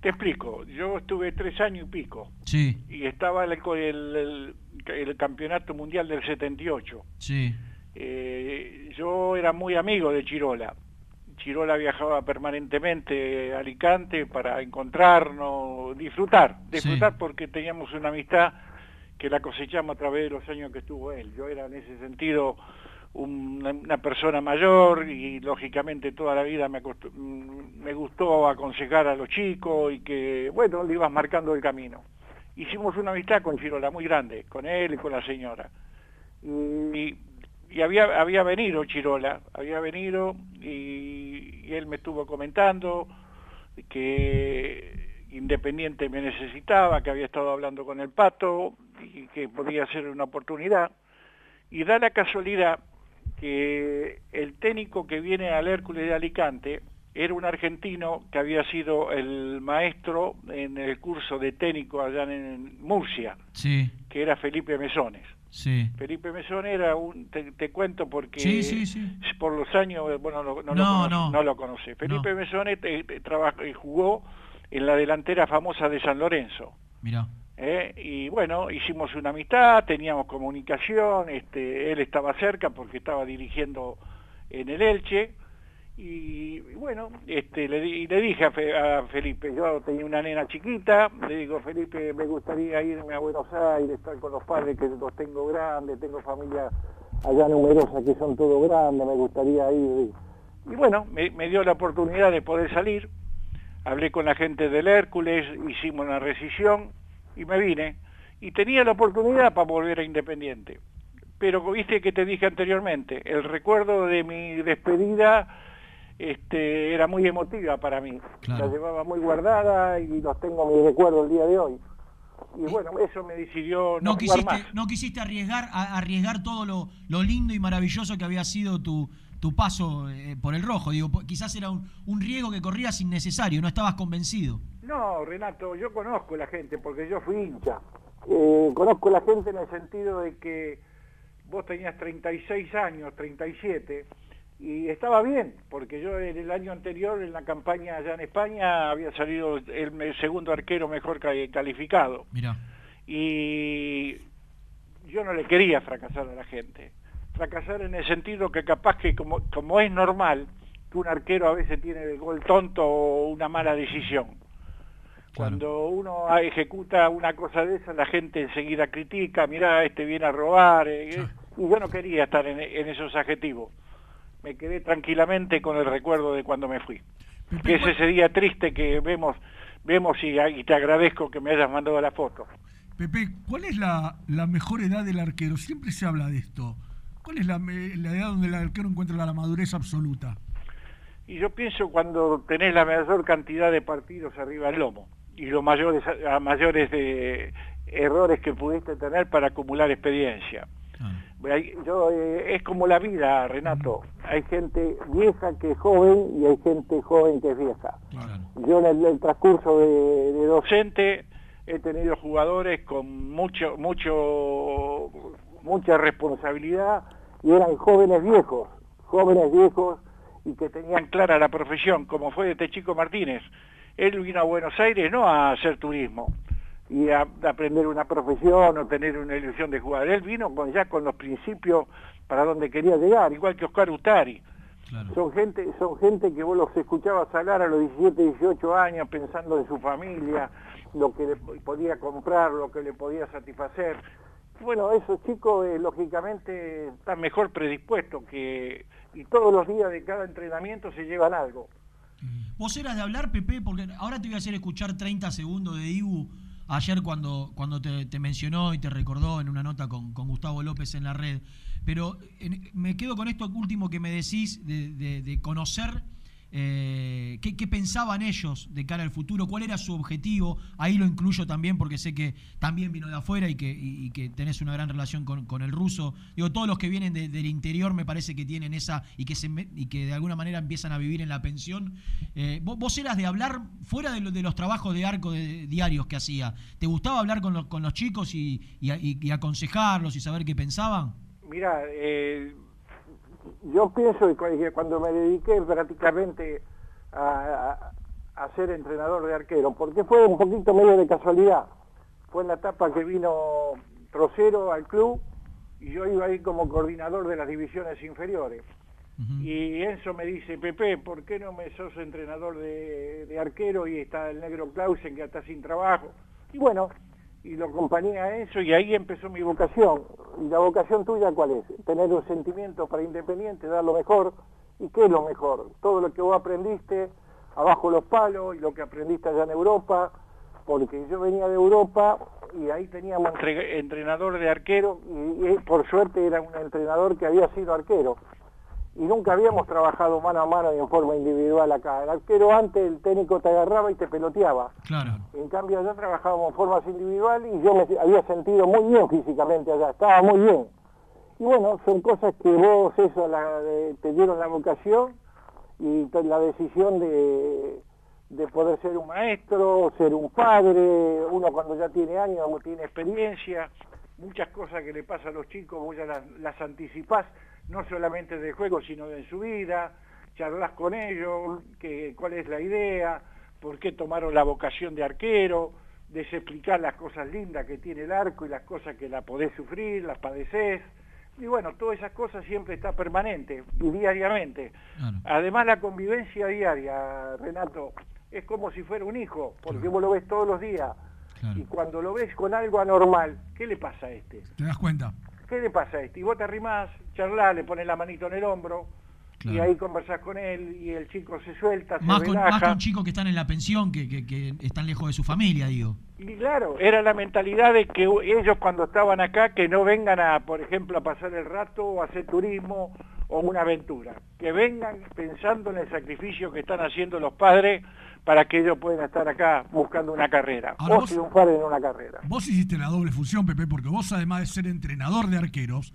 Te explico, yo estuve tres años y pico. Sí. Y estaba el, el, el, campeonato mundial del 78. Sí. Eh, yo era muy amigo de Chirola. Chirola viajaba permanentemente a Alicante para encontrarnos, disfrutar, disfrutar porque teníamos una amistad que la cosechamos a través de los años que estuvo él. Yo era en ese sentido una, persona mayor y lógicamente toda la vida me, mm, me gustó aconsejar a los chicos y que, bueno, le ibas marcando el camino. Hicimos una amistad con Chirola muy grande, con él y con la señora. Y, y había, había venido Chirola, había venido y, y él me estuvo comentando que Independiente me necesitaba, que había estado hablando con el Pato y que podía ser una oportunidad. Y da la casualidad que el técnico que viene al Hércules de Alicante era un argentino que había sido el maestro en el curso de técnico allá en Murcia, sí. que era Felipe Mesones. Sí. Felipe Mesones era un, te, cuento porque sí, sí, por los años, bueno, no, no, lo, conoce, no. lo conoce. Felipe Mesones te, jugó en la delantera famosa de San Lorenzo. Mira. ¿eh? y bueno, hicimos una amistad, teníamos comunicación, este, él estaba cerca porque estaba dirigiendo en el Elche, y, bueno, este, le, le dije a, Felipe, yo tenía una nena chiquita, le digo, Felipe, me gustaría irme a Buenos Aires, estar con los padres que los tengo grandes, tengo familia allá numerosa que son todos grandes, me gustaría ir. Y bueno, me, me dio la oportunidad de poder salir, hablé con la gente del Hércules, hicimos una rescisión, y me vine y tenía la oportunidad para volver a Independiente. Pero viste que te dije anteriormente, el recuerdo de mi despedida este, era muy emotiva para mí. La llevaba muy guardada y los tengo mi recuerdo el día de hoy. Y bueno, eso me decidió no, quisiste, No quisiste arriesgar, arriesgar todo lo, lo, lindo y maravilloso que había sido tu, tu paso eh, por el rojo. Digo, quizás era un, un riesgo que corrías innecesario, no estabas convencido. No, Renato, yo conozco la gente porque yo fui hincha. Eh, conozco la gente en el sentido de que vos tenías 36 años, 37, y estaba bien, porque yo en el año anterior, en la campaña allá en España, había salido el, segundo arquero mejor calificado. Mira. Y yo no le quería fracasar a la gente. Fracasar en el sentido que capaz que como, como es normal, que un arquero a veces tiene el gol tonto o una mala decisión. Cuando uno ejecuta una cosa de esa, la gente enseguida critica, mira, este viene a robar, eh, Y yo no quería estar en, en esos adjetivos. Me quedé tranquilamente con el recuerdo de cuando me fui. Que es ese día triste que vemos, vemos y, y te agradezco que me hayas mandado la foto. Pepe, ¿cuál es la, la mejor edad del arquero? Siempre se habla de esto. ¿Cuál es la, edad donde el arquero encuentra la madurez absoluta? Y yo pienso cuando tenés la mayor cantidad de partidos arriba del lomo y los mayores, a mayores de errores que pudiste tener para acumular experiencia. Hay- Yo, eh, es como la vida, Renato. Hay gente vieja que es joven y hay gente joven que es vieja. Yo en el, el transcurso de, de docente he tenido jugadores con mucho, mucho, mucha responsabilidad y eran jóvenes viejos, jóvenes viejos y que tenían clara la profesión, como fue este chico Martínez. Él vino a Buenos Aires no a hacer turismo y a, a aprender una profesión o tener una ilusión de jugar. Él vino con, ya con los principios para donde quería llegar, igual que Oscar Utari. Son gente, son gente que vos los escuchabas hablar a los 17, 18 años pensando en su familia, lo que le podía comprar, lo que le podía satisfacer. Bueno, esos chicos eh, lógicamente están mejor predispuestos que y todos los días de cada entrenamiento se llevan algo. Vos eras de hablar, Pepe, porque ahora te voy a hacer escuchar 30 segundos de Ibu ayer cuando, cuando te, mencionó y te recordó en una nota con, con Gustavo López en la red. Pero en- me quedo con esto último que me decís de, de- de conocer eh, qué, pensaban ellos de cara al futuro, cuál era su objetivo. Ahí lo incluyo también porque sé que también vino de afuera y que, y- tenés una gran relación con, el ruso. Digo, todos los que vienen de- del interior me parece que tienen esa y que, de alguna manera empiezan a vivir en la pensión. Eh, vos, eras de hablar fuera de, lo- de los trabajos de arco diarios que hacía. ¿Te gustaba hablar con los, chicos y aconsejarlos y saber qué pensaban? Mira, eh, yo pienso que cuando me dediqué prácticamente a, a- a ser entrenador de arquero, porque fue un poquito medio de casualidad. Fue en la etapa que vino Trocero al club y yo iba ahí como coordinador de las divisiones inferiores. Y Enzo me dice, Pepe, ¿por qué no me sos entrenador de, de arquero y está el negro Clausen que está sin trabajo? Y bueno, y lo acompañé a eso y ahí empezó mi vocación. ¿Y la vocación tuya cuál es? Tener un sentimiento para Independiente, dar lo mejor. ¿Y qué es lo mejor? Todo lo que vos aprendiste abajo los palos y lo que aprendiste allá en Europa, porque yo venía de Europa y ahí teníamos entre- entrenador de arquero y, y por suerte era un entrenador que había sido arquero y nunca habíamos trabajado mano a mano y en forma individual acá. El arquero antes el técnico te agarraba y te peloteaba. Claro. En cambio allá trabajábamos en formas individuales y yo me había sentido muy bien físicamente allá, estaba muy bien. Y bueno, son cosas que vos eso la- de- te dieron la vocación y la decisión de, de poder ser un maestro, ser un padre, uno cuando ya tiene años, tiene experiencia, muchas cosas que le pasan a los chicos, vos ya las, las anticipás, no solamente del juego, sino de su vida, charlas con ellos, que, cuál es la idea, por qué tomaron la vocación de arquero, explicar las cosas lindas que tiene el arco y las cosas que la podés sufrir, las padecés. Y bueno, todas esas cosas siempre está permanente y diariamente. Además la convivencia diaria, Renato, es como si fuera un hijo, porque vos lo ves todos los días. Y cuando lo ves con algo anormal, ¿qué le pasa a este? ¿Te das cuenta? ¿Qué le pasa a este? Y vos te arrimás, charlás, le pones la manito en el hombro, y ahí conversás con él, y el chico se suelta, Más se con, relaja. más con chicos que están en la pensión, que, que- que están lejos de su familia, digo. Y claro, era la mentalidad de que ellos cuando estaban acá, que no vengan a, por ejemplo, a pasar el rato o a hacer turismo o una aventura. Que vengan pensando en el sacrificio que están haciendo los padres para que ellos puedan estar acá buscando una carrera Ahora o vos- triunfar en una carrera. Vos hiciste la doble función, Pepe, porque vos además de ser entrenador de arqueros,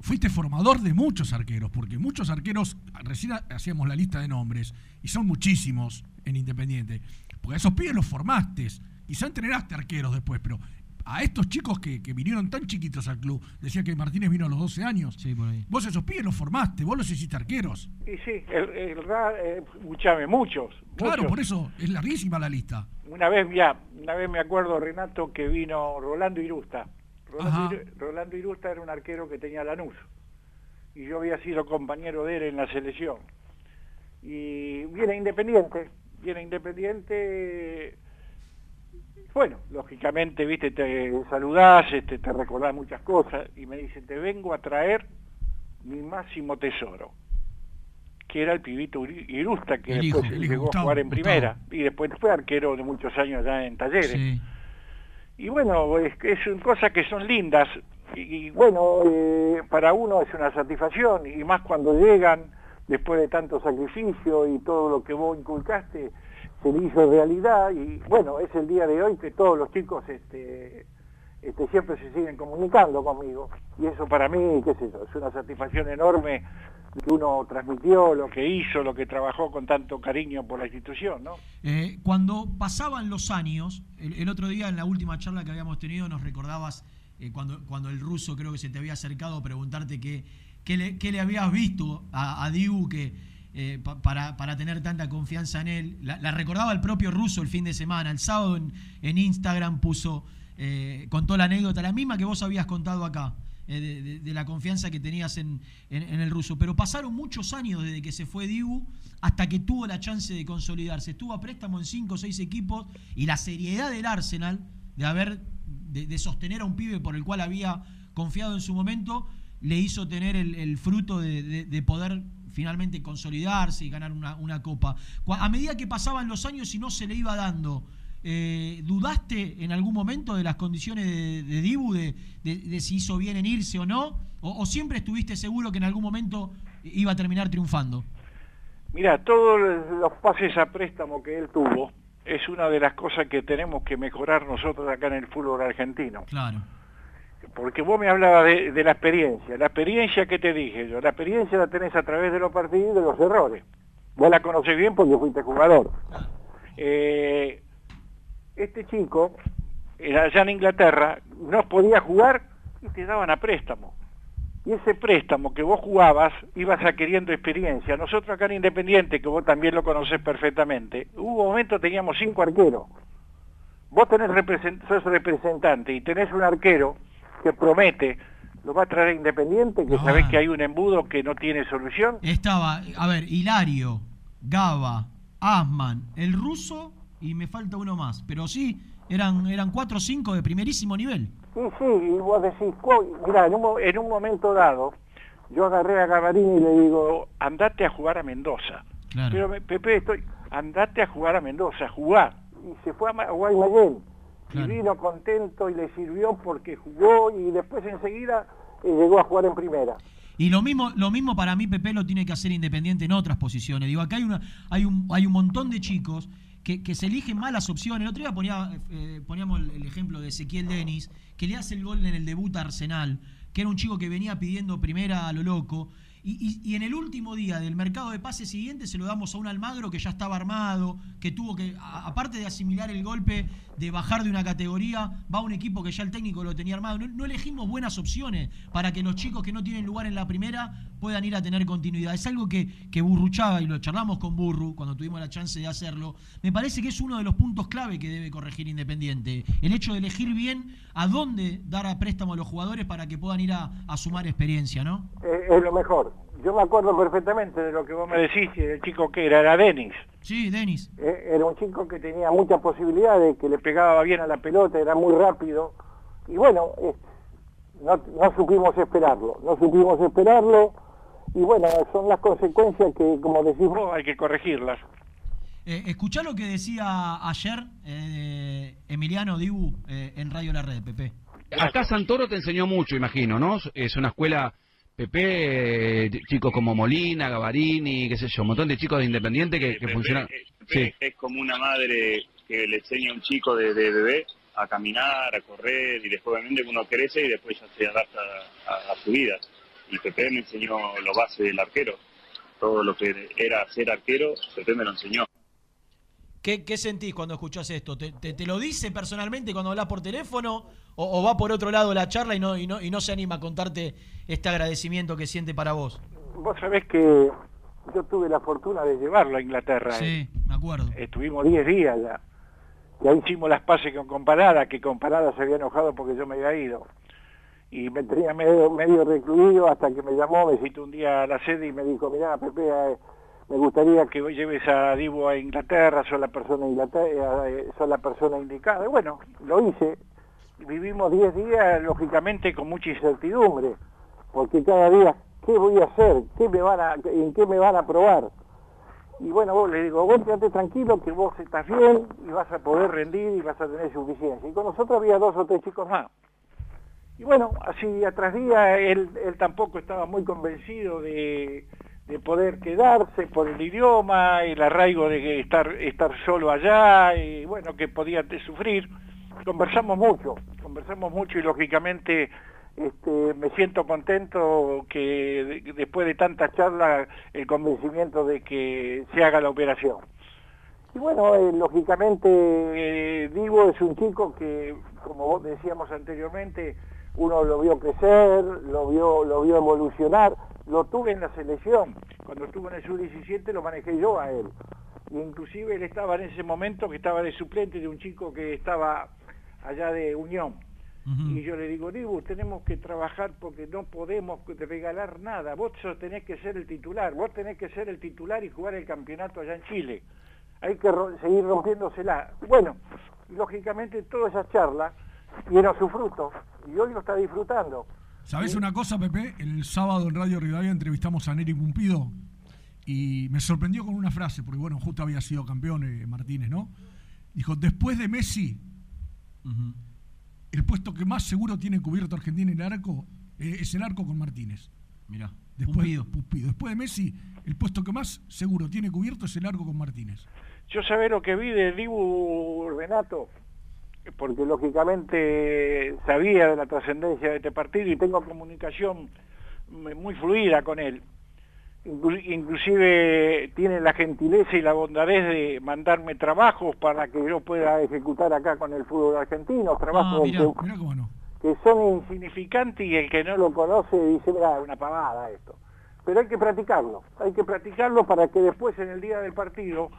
fuiste formador de muchos arqueros, porque muchos arqueros, recién hacíamos la lista de nombres, y son muchísimos en Independiente, porque a esos pibes los formaste, quizá entrenaste arqueros después, pero a estos chicos que, que vinieron tan chiquitos al club, decía que Martínez vino a los 12 años, vos a esos pibes los formaste, vos los hiciste arqueros. Y sí, el, el ra- eh, escuchame, muchos. Claro, muchos. por eso es larguísima la lista. Una vez ya, una vez me acuerdo, Renato, que vino Rolando Irusta. Rolando, Rolando Irusta era un arquero que tenía Lanús. Y yo había sido compañero de él en la selección. Y viene Independiente. Viene Independiente bueno, lógicamente, viste, te saludás, este, te recordás muchas cosas, y me dice, te vengo a traer mi máximo tesoro, que era el pibito Irusta, que El después hijo, llegó Gustavo, a jugar en Gustavo. primera, y después fue arquero de muchos años ya en talleres. Sí. Y bueno, es, son cosas que son lindas, y, y bueno, eh, para uno es una satisfacción, y más cuando llegan, después de tanto sacrificio y todo lo que vos inculcaste, se le hizo realidad, y bueno, es el día de hoy que todos los chicos este, este, siempre se siguen comunicando conmigo, y eso para mí, qué sé yo, es una satisfacción enorme que uno transmitió, lo que hizo, lo que trabajó con tanto cariño por la institución, ¿no? Eh, cuando pasaban los años, el, otro día en la última charla que habíamos tenido nos recordabas eh, cuando, cuando el ruso creo que se te había acercado a preguntarte qué, qué, le, qué le habías visto a, a Dibu que, eh, pa- para, para tener tanta confianza en él. La, recordaba el propio ruso el fin de semana. El sábado en, Instagram puso, eh, contó la anécdota, la misma que vos habías contado acá. eh, de, la confianza que tenías en, en- el ruso. Pero pasaron muchos años desde que se fue Dibu hasta que tuvo la chance de consolidarse. Estuvo a préstamo en cinco o seis equipos y la seriedad del Arsenal de haber de, sostener a un pibe por el cual había confiado en su momento le hizo tener el, fruto de poder finalmente consolidarse y ganar una, una copa. A medida que pasaban los años y no se le iba dando, eh, ¿dudaste en algún momento de las condiciones de, de Dibu, de, de- de si hizo bien en irse o no? ¿O, o siempre estuviste seguro que en algún momento iba a terminar triunfando? Mira, todos los pases a préstamo que él tuvo es una de las cosas que tenemos que mejorar nosotros acá en el fútbol argentino. Claro. Porque vos me hablabas de, la experiencia. La experiencia que te dije yo, la experiencia la tenés a través de los partidos y de los errores. Vos la conocés bien porque fuiste jugador. Eh, este chico, allá en Inglaterra, no podía jugar y te daban a préstamo. Y ese préstamo que vos jugabas, ibas adquiriendo experiencia. Nosotros acá en Independiente, que vos también lo conocés perfectamente, hubo momentos teníamos cinco arqueros. Vos tenés represent- sos representante y tenés un arquero que promete, lo va a traer Independiente, que No. sabés que hay un embudo que no tiene solución. Estaba, a ver, Hilario, Gaba, Asman, el ruso y me falta uno más. Pero sí, eran, eran cuatro o cinco de primerísimo nivel. Sí, sí, y vos decís, mira, en un, en un momento dado, yo agarré a Gavarini y le digo, andate a jugar a Mendoza. Claro. Pero Pepe, estoy, andate a jugar a Mendoza, jugá. Y se fue a Guaymallén. Claro. Y vino contento y le sirvió porque jugó y después enseguida eh, llegó a jugar en primera. Y lo mismo, lo mismo para mí, Pepe lo tiene que hacer Independiente en otras posiciones. Digo, acá hay, una, hay, un, hay un montón de chicos que, que se eligen malas opciones. El otro día ponía, eh, poníamos el, el ejemplo de Ezequiel Denis, que le hace el gol en el debut a Arsenal, que era un chico que venía pidiendo primera a lo loco. Y, y- y en el último día del mercado de pases siguiente se lo damos a un Almagro que ya estaba armado, que tuvo que, a- aparte de asimilar el golpe, de bajar de una categoría, va a un equipo que ya el técnico lo tenía armado. No, elegimos buenas opciones para que los chicos que no tienen lugar en la primera puedan ir a tener continuidad. Es algo que, que Burruchaga, y lo charlamos con Burru cuando tuvimos la chance de hacerlo, me parece que es uno de los puntos clave que debe corregir Independiente. El hecho de elegir bien a dónde dar a préstamo a los jugadores para que puedan ir a, a sumar experiencia, ¿no? Eh, es lo mejor. Yo me acuerdo perfectamente de lo que vos me decís, y el chico que era, era Denis. Sí, Denis. Eh, era un chico que tenía muchas posibilidades, que le pegaba bien a la pelota, era muy rápido. Y bueno, eh, no, no supimos esperarlo, no supimos esperarlo. Y bueno, son las consecuencias que, como decís vos, hay que corregirlas. Eh, escuchá lo que decía ayer eh, Emiliano Dibu eh, en Radio La Red, Pepe. Acá Santoro te enseñó mucho, imagino, ¿no? Es una escuela PP, eh, chicos como Molina, Gavarini, qué sé yo, un montón de chicos de Independiente que, que funcionan. Sí. Es como una madre que le enseña a un chico de, de bebé a caminar, a correr, y después obviamente uno crece y después ya se adapta a, a su vida. Y Pepe me enseñó lo base del arquero. Todo lo que era ser arquero, Pepe me lo enseñó. ¿Qué, qué sentís cuando escuchás esto? ¿Te, te- te lo dice personalmente cuando hablas por teléfono o, o va por otro lado la charla y no, y, no, y no se anima a contarte este agradecimiento que siente para vos? Vos sabés que yo tuve la fortuna de llevarlo a Inglaterra. Sí, me acuerdo. Estuvimos 10 días ya. Y ahí hicimos las pases con Comparada, que Comparada se había enojado porque yo me había ido. Y me tenía medio, medio recluido hasta que me llamó, me citó un día a la sede y me dijo, mirá, Pepe, eh, me gustaría que lleves a Divo a Inglaterra, soy la persona, Inglaterra, eh, soy la persona indicada. Y bueno, lo hice. Vivimos 10 días, lógicamente, con mucha incertidumbre, porque cada día, ¿qué voy a hacer? ¿Qué me van a, ¿En qué me van a probar? Y bueno, vos le digo, vos quédate tranquilo que vos estás bien y vas a poder rendir y vas a tener suficiencia. Y con nosotros había dos o tres chicos más. Y bueno, así día tras día, él tampoco estaba muy convencido de, de poder quedarse por el idioma, el arraigo de estar, estar solo allá, y bueno, que podía sufrir. Conversamos mucho, conversamos mucho y lógicamente este, me siento contento que de- después de tanta charla el convencimiento de que se haga la operación. Y bueno, eh, lógicamente eh, Divo es un chico que, como decíamos anteriormente, uno lo vio crecer, lo vio, lo vio evolucionar, lo tuve en la selección. Cuando estuvo en el sub-17 lo manejé yo a él. Y inclusive él estaba en ese momento que estaba de suplente de un chico que estaba allá de Unión. Y yo le digo, Dibu, tenemos que trabajar porque no podemos regalar nada. Vos tenés que ser el titular, vos tenés que ser el titular y jugar el campeonato allá en Chile. Hay que ro- seguir rompiéndosela. Bueno, lógicamente toda esa charla dieron su fruto y hoy lo está disfrutando. ¿Sabés una cosa, Pepe? El sábado en Radio Rivadavia entrevistamos a Neri Pumpido y me sorprendió con una frase, porque bueno, justo había sido campeón eh, Martínez, ¿no? Dijo, después de Messi, el puesto que más seguro tiene cubierto Argentina en el arco eh, es el arco con Martínez. Mirá, Después, Pumpido. Pumpido. Después de Messi, el puesto que más seguro tiene cubierto es el arco con Martínez. Yo sabés lo que vi de Dibu Renato, porque lógicamente sabía de la trascendencia de este partido y tengo comunicación muy fluida con él. Inclu- Inclusive tiene la gentileza y la bondadez de mandarme trabajos para que yo pueda ejecutar acá con el fútbol argentino, trabajos mirá, que, mirá que son insignificantes y el que no lo conoce dice, mira, una pavada esto. Pero hay que practicarlo, hay que practicarlo para que después en el día del partido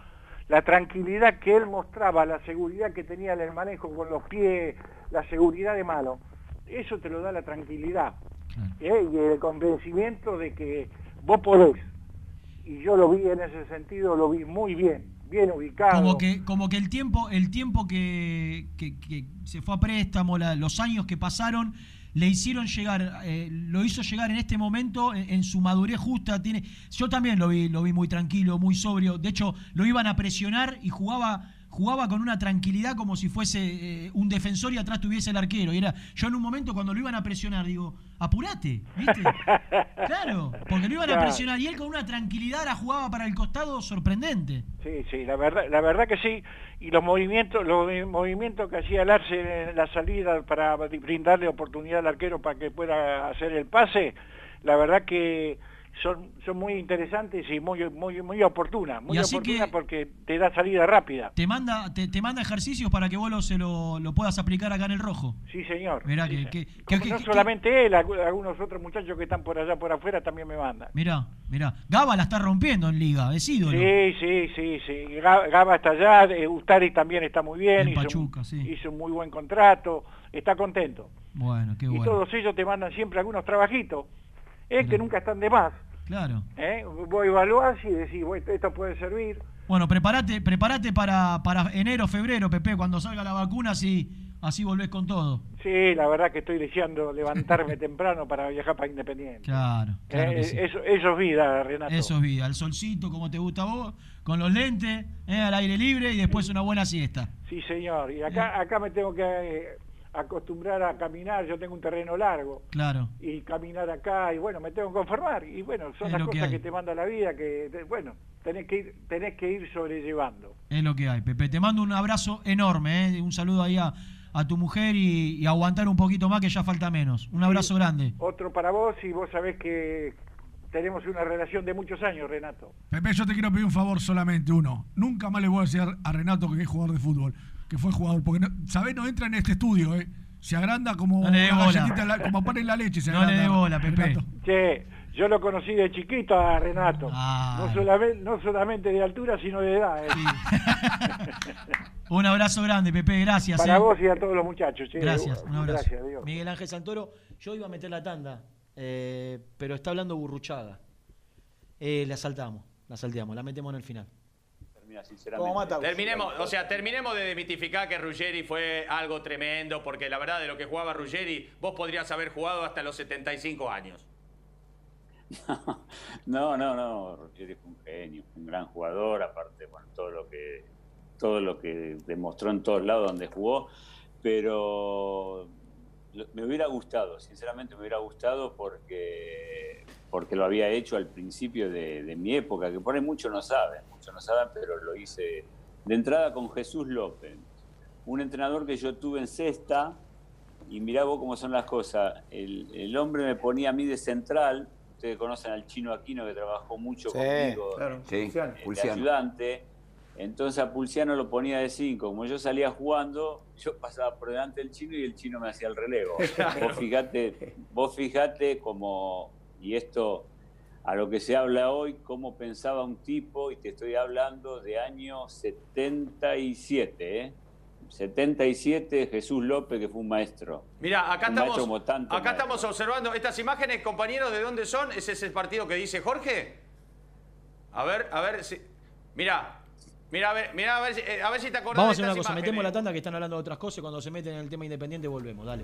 la tranquilidad que él mostraba, la seguridad que tenía en el manejo con los pies, la seguridad de mano, eso te lo da la tranquilidad ¿eh? y el convencimiento de que vos podés. Y yo lo vi en ese sentido, lo vi muy bien, bien ubicado. Como que, como que el tiempo, el tiempo que, que- que se fue a préstamo, la- los años que pasaron, le hicieron llegar, eh, lo hizo llegar en este momento en, en su madurez justa. Tiene, yo también lo vi, lo vi muy tranquilo, muy sobrio. De hecho, lo iban a presionar y jugaba, jugaba con una tranquilidad como si fuese eh, un defensor y atrás tuviese el arquero. Y era, yo en un momento cuando lo iban a presionar, digo, apurate, ¿viste? Claro, porque lo iban a presionar y él con una tranquilidad la jugaba para el costado sorprendente. Sí, sí, la verdad, la verdad que sí. Y los movimientos, los movimientos que hacía el Arce en la salida para brindarle oportunidad al arquero para que pueda hacer el pase, la verdad que son, son muy interesantes y muy, muy, muy oportunas. Muy Y oportunas que- porque te da salida rápida. Te manda, te, te manda ejercicios para que vos lo, se lo, lo puedas aplicar acá en el rojo. Sí, señor. Mirá Sí, que, sí. que- Como que- no que- solamente él, algu- algunos otros muchachos que están por allá por afuera también me mandan. Mirá, mirá. Gaba la está rompiendo en liga, es ídolo. Sí, sí, sí, sí. Ga- Gaba está allá, eh, Ustari también está muy bien, En hizo, Pachuca, sí. hizo un muy buen contrato, está contento. Bueno, qué y bueno. todos ellos te mandan siempre algunos trabajitos, eh, que nunca están de más. Claro. ¿eh? Vos evaluás y decís, bueno, esto puede servir. Bueno, prepárate, prepárate para, para enero, febrero, Pepe, cuando salga la vacuna, así, así volvés con todo. Sí, la verdad que estoy deseando levantarme temprano para viajar para Independiente. Claro, claro Eh, que sí. eso, eso es vida, Renato. Eso es vida, el solcito como te gusta a vos, con los lentes, eh, al aire libre y después una buena siesta. Sí, señor. Y acá, acá me tengo que eh, acostumbrar a caminar, yo tengo un terreno largo. Claro. y caminar acá y bueno, me tengo que conformar y bueno, son Es las que cosas que, te manda la vida que te- bueno, tenés que ir tenés que ir sobrellevando. Es lo que hay, Pepe. Te mando un abrazo enorme, eh, un saludo ahí a, a tu mujer y, y aguantar un poquito más que ya falta menos. Un abrazo grande. Otro para vos y vos sabés que tenemos una relación de muchos años, Renato. Pepe, yo te quiero pedir un favor solamente, uno. Nunca más le voy a decir a Renato que es jugador de fútbol, que fue jugador, porque, no, ¿sabés? No entra en este estudio, ¿eh? Se agranda como No le una la- como pan en la leche. Se No le agranda, dé bola, Pepe. Renato. Che, yo lo conocí de chiquito a Renato. Ah. No, solamente, no solamente de altura, sino de edad. ¿eh? Un abrazo grande, Pepe. Gracias. Para eh. vos y a todos los muchachos. che. Gracias, un abrazo. Gracias, Dios. Miguel Ángel Santoro, yo iba a meter la tanda, eh, pero está hablando burruchaga. Eh, la saltamos. La salteamos, la metemos en el final. Sinceramente. Terminemos, o sea, terminemos de demitificar que Ruggeri fue algo tremendo, porque la verdad de lo que jugaba Ruggeri, vos podrías haber jugado hasta los 75 años. No, no, no, Ruggeri fue un genio, fue un gran jugador, aparte, bueno, todo lo que todo lo que demostró en todos lados donde jugó, pero me hubiera gustado, sinceramente me hubiera gustado porque porque lo había hecho al principio de, de mi época, que por ahí muchos no saben, muchos no saben, pero lo hice de entrada con Jesús López, un entrenador que yo tuve en cesta, y mirá vos cómo son las cosas, el, el hombre me ponía a mí de central, ustedes conocen al chino Aquino que trabajó mucho Sí, conmigo, claro. Sí, eh, de ayudante, entonces a Pulciano lo ponía de 5, como yo salía jugando, yo pasaba por delante del chino y el chino me hacía el relevo. Claro. Vos fijate, vos fijate como, y esto a lo que se habla hoy, cómo pensaba un tipo, y te estoy hablando de año 77, ¿eh? 77, Jesús López, que fue un maestro. Mira, acá estamos, maestro como tanto acá estamos observando estas imágenes, compañeros, ¿de dónde son? ¿Ese es el partido que dice Jorge? A ver, a ver si. Mira, mira, a ver, mira, a ver, si- eh, a ver si te acordás Vamos a de hacer una cosa, imágenes. metemos la tanda que están hablando de otras cosas y cuando se meten en el tema independiente volvemos, dale.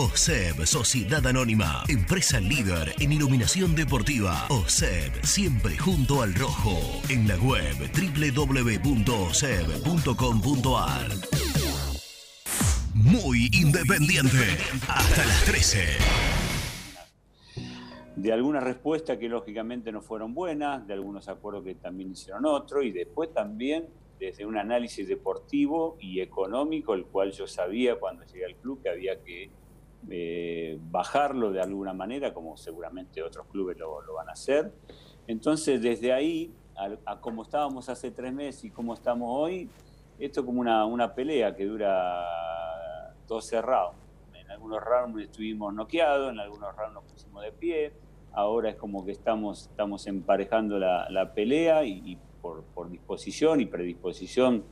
OSEB, Sociedad Anónima, empresa líder en iluminación deportiva. OSEB, siempre junto al rojo. En la web www.oseb.com.ar. Muy independiente. Hasta las 13. de algunas respuestas que lógicamente no fueron buenas, de algunos acuerdos que también hicieron otro, y después también desde un análisis deportivo y económico, el cual yo sabía cuando llegué al club que había que eh, bajarlo de alguna manera, como seguramente otros clubes lo, lo van a hacer. Entonces, desde ahí, a, a como estábamos hace tres meses y como estamos hoy, esto es como una, una pelea que dura 12 rounds. En algunos rounds estuvimos noqueados, en algunos rounds nos pusimos de pie. Ahora es como que estamos, estamos emparejando la, la pelea y, y por, por disposición y predisposición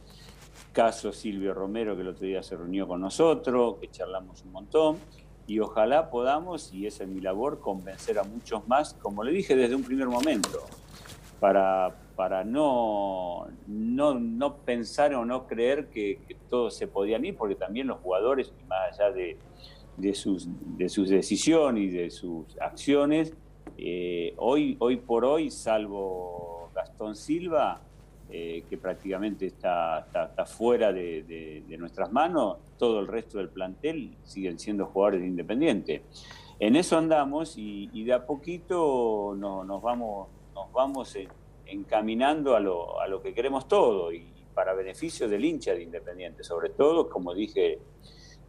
caso Silvio Romero, que el otro día se reunió con nosotros, que charlamos un montón, y ojalá podamos, y esa es mi labor, convencer a muchos más, como le dije desde un primer momento, para, para no, no, no pensar o no creer que, que todos se podían ir, porque también los jugadores, más allá de, de, sus, de sus decisiones y de sus acciones, eh, hoy, hoy por hoy, salvo Gastón Silva, eh, que prácticamente está, está, fuera de, nuestras manos, todo el resto del plantel siguen siendo jugadores de Independiente. En eso andamos y, y de a poquito no, nos vamos, nos vamos encaminando a lo, a lo que queremos todo y para beneficio del hincha de Independiente, sobre todo, como dije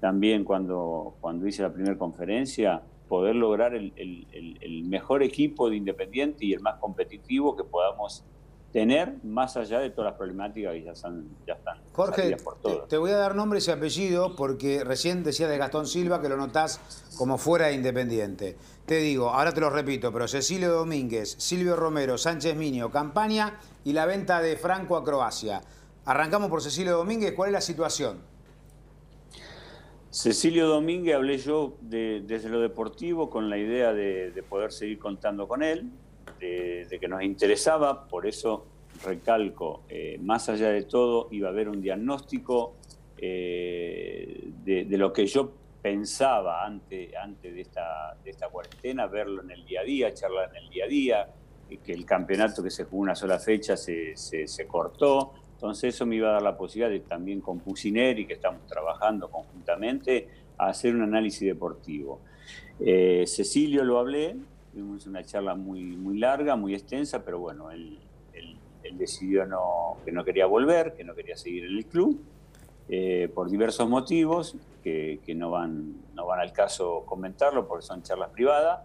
también cuando, cuando hice la primera conferencia, poder lograr el, el mejor equipo de Independiente y el más competitivo que podamos tener más allá de todas las problemáticas que ya están, ya están Jorge, por. Te, te, voy a dar nombres y apellidos porque recién decía de Gastón Silva que lo notás como fuera de Independiente. Te digo, ahora te lo repito, pero Cecilio Domínguez, Silvio Romero, Sánchez Minio, Campaña y la venta de Franco a Croacia. Arrancamos por Cecilio Domínguez, ¿cuál es la situación? Cecilio Domínguez hablé yo de, desde lo deportivo con la idea de, de poder seguir contando con él de, de, que nos interesaba, por eso recalco, eh, más allá de todo, iba a haber un diagnóstico eh, de, lo que yo pensaba antes, antes de, esta, de esta cuarentena, verlo en el día a día, charlar en el día a día, que el campeonato que se jugó una sola fecha se, se, cortó, entonces eso me iba a dar la posibilidad de también con Pusineri, que estamos trabajando conjuntamente, a hacer un análisis deportivo. Eh, Cecilio lo hablé, tuvimos una charla muy, muy larga, muy extensa, pero bueno, él, él, él decidió no, que no quería volver, que no quería seguir en el club, eh, por diversos motivos que, que, no, van, no van al caso comentarlo porque son charlas privadas.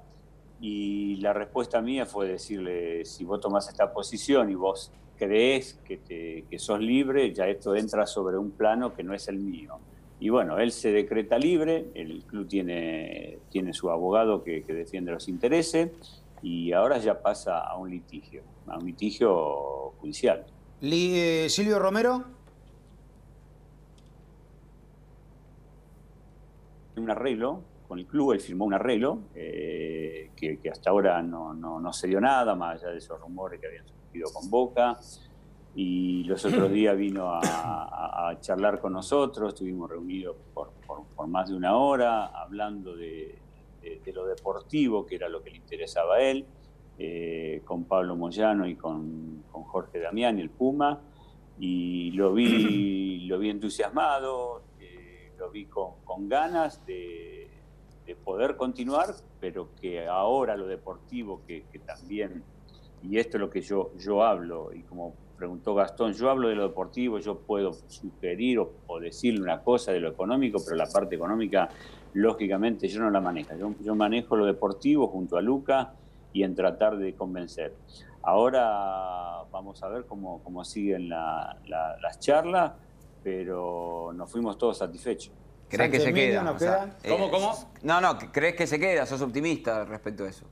Y la respuesta mía fue decirle, si vos tomás esta posición y vos crees que, te, que sos libre, ya esto entra sobre un plano que no es el mío. Y bueno, él se decreta libre, el club tiene, tiene su abogado que, que defiende los intereses y ahora ya pasa a un litigio, a un litigio judicial. Eh, Silvio Romero. Un arreglo con el club, él firmó un arreglo eh, que, que, hasta ahora no, no, no, se dio nada, más allá de esos rumores que habían surgido con Boca. Y los otros días vino a, a- a charlar con nosotros, estuvimos reunidos por, por- por más de una hora hablando de, de- de lo deportivo, que era lo que le interesaba a él, eh, con Pablo Moyano y con, con Jorge Damián el Puma, y lo vi, lo vi entusiasmado, eh, lo vi con, con ganas de, de poder continuar, pero que ahora lo deportivo, que, que también, y esto es lo que yo, yo hablo, y como preguntó Gastón, yo hablo de lo deportivo, yo puedo sugerir o, o decirle una cosa de lo económico, pero la parte económica, lógicamente, yo no la manejo. Yo, yo manejo lo deportivo junto a Luca y en tratar de convencer. Ahora vamos a ver cómo, cómo siguen la- la- las charlas, pero nos fuimos todos satisfechos. ¿Crees que se queda? O sea, eh, ¿Cómo, cómo? No, no, ¿crees que se queda? ¿Sos optimista respecto a eso?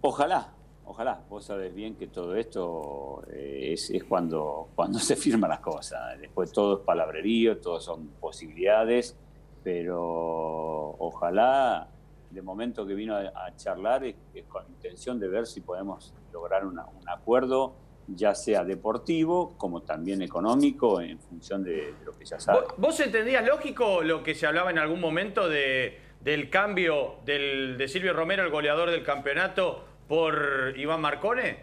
Ojalá, ojalá. Vos sabés bien que todo esto eh, es, cuando, cuando se firman las cosas. Después todo es palabrerío, todo son posibilidades, pero ojalá, de momento que vino a, charlar, es, con intención de ver si podemos lograr un acuerdo, ya sea deportivo como también económico, en función de, lo que ya sabes. ¿Vos, entendías lógico lo que se hablaba en algún momento de, del cambio de Silvio Romero, el goleador del campeonato, por Iván Marcone?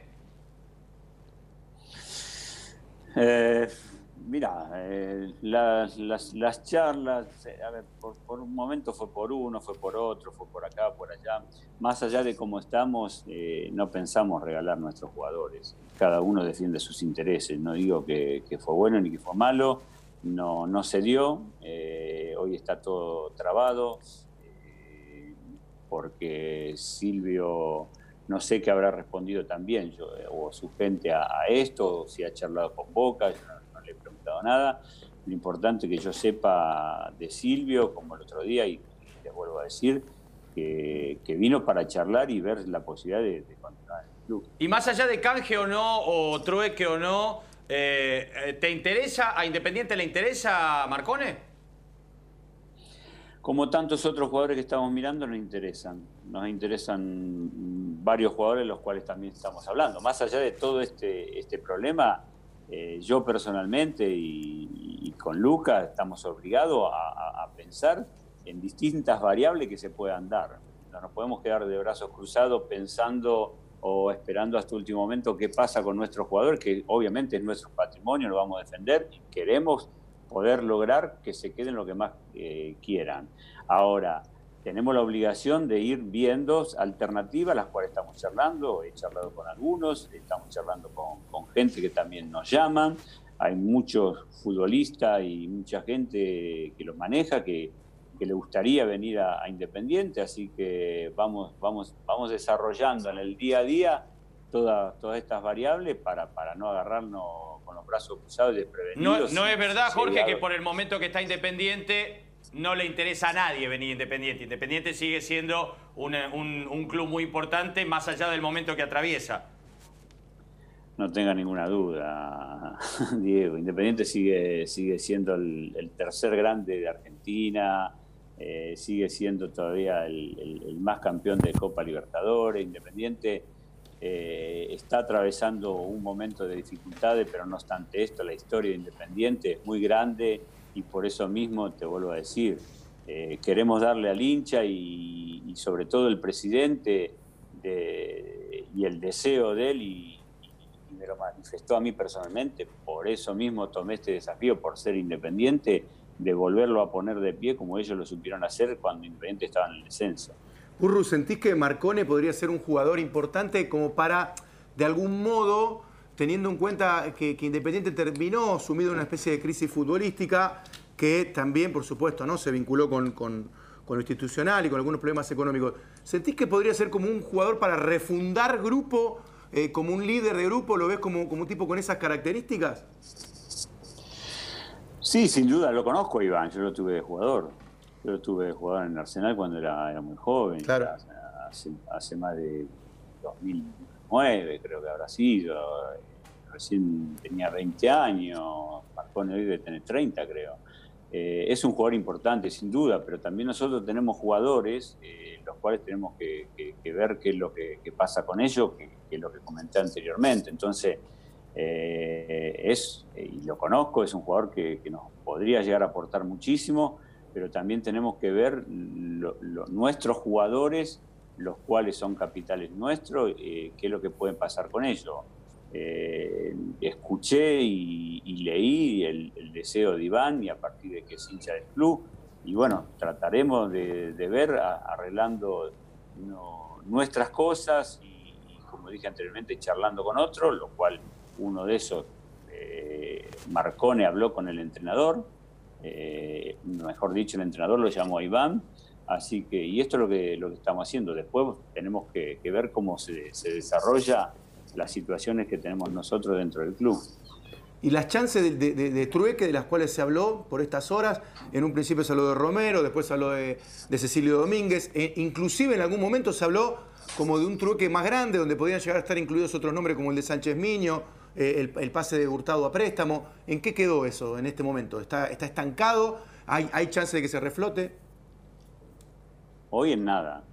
Eh, mira, eh, las, las- las charlas, eh, a ver, por, un momento fue por uno, fue por otro, fue por acá, por allá. Más allá de cómo estamos, eh, no pensamos regalar nuestros jugadores. Cada uno defiende sus intereses. No digo que, que fue bueno ni que fue malo, no, no se dio. Hoy está todo trabado porque Silvio no sé qué habrá respondido también, yo, eh, o su gente a, a esto, o si ha charlado con Boca, yo no, no le he preguntado nada. Lo importante que yo sepa de Silvio, como el otro día, y, y les vuelvo a decir, que, que vino para charlar y ver la posibilidad de, de continuar en el club. Y más allá de canje o no, o trueque o no, eh, eh, ¿te interesa, a Independiente le interesa Marcone? Como tantos otros jugadores que estamos mirando, nos interesan. Nos interesan varios jugadores, de los cuales también estamos hablando. Más allá de todo este, este problema, eh, yo personalmente y, con Lucas estamos obligados a, pensar en distintas variables que se puedan dar. No nos podemos quedar de brazos cruzados pensando o esperando hasta último momento qué pasa con nuestro jugador, que obviamente es nuestro patrimonio, lo vamos a defender y queremos poder lograr que se queden lo que más eh, quieran. Ahora, tenemos la obligación de ir viendo alternativas, las cuales estamos charlando, he charlado con algunos, estamos charlando con, con gente que también nos llaman, hay muchos futbolistas y mucha gente que los maneja, que, que le gustaría venir a, a Independiente, así que vamos, vamos, vamos desarrollando en el día a día todas, todas estas variables para, para no agarrarnos con los brazos cruzados y No, desprevenidos. no es verdad, Jorge, que por el momento que está Independiente no le interesa a nadie venir Independiente. Independiente sigue siendo una- un, un club muy importante más allá del momento que atraviesa. No tenga ninguna duda, Diego. Independiente sigue, sigue siendo el, tercer grande de Argentina, eh, sigue siendo todavía el más campeón de Copa Libertadores. Independiente eh, está atravesando un momento de dificultades, pero no obstante esto, la historia de Independiente es muy grande y por eso mismo te vuelvo a decir, eh, queremos darle al hincha y, sobre todo el presidente de- y el deseo de él y, y me lo manifestó a mí personalmente, por eso mismo tomé este desafío por ser independiente, de volverlo a poner de pie como ellos lo supieron hacer cuando Independiente estaba en el descenso. Urru, ¿sentís que Marcone podría ser un jugador importante como para, de algún modo, teniendo en cuenta que, que Independiente terminó sumido en una especie de crisis futbolística, que también, por supuesto, ¿no? se vinculó con, con- con lo institucional y con algunos problemas económicos? ¿Sentís que podría ser como un jugador para refundar grupo, eh, como un líder de grupo? ¿Lo ves como, como un tipo con esas características? Sí, sin duda, lo conozco Iván, yo lo tuve de jugador. Yo lo tuve de jugador en Arsenal cuando era, era muy joven, Claro. hace, hace más de 2009 creo que habrá sido. Recién tenía 20 años, Marcone hoy debe tener 30 creo. Eh, es un jugador importante, sin duda, pero también nosotros tenemos jugadores, eh, los cuales tenemos que, ver qué es lo que, pasa con ellos, que, es lo que comenté anteriormente. Entonces, Eh, es, y lo conozco, es un jugador que, nos podría llegar a aportar muchísimo, pero también tenemos que ver nuestros jugadores, los cuales son capitales nuestros, eh, qué es lo que puede pasar con ellos. Eh, escuché y, leí el, deseo de Iván y a partir de que es hincha del club, y bueno, trataremos de, ver arreglando nuestras cosas y, como dije anteriormente, charlando con otros, lo cual uno de esos, eh, Marcone habló con el entrenador, eh, mejor dicho, el entrenador lo llamó Iván, así que, y esto es lo que, lo que estamos haciendo. Después tenemos que, ver cómo se, se, desarrolla las situaciones que tenemos nosotros dentro del club. Y las chances de, trueque de las cuales se habló por estas horas, en un principio se habló de Romero, después se habló de, Cecilio Domínguez, e inclusive en algún momento se habló como de un trueque más grande, donde podían llegar a estar incluidos otros nombres como el de Sánchez Miño, eh, el, pase de Hurtado a préstamo. ¿En qué quedó eso en este momento? ¿Está, está estancado? ¿Hay, ¿Hay chance de que se reflote? Hoy en nada.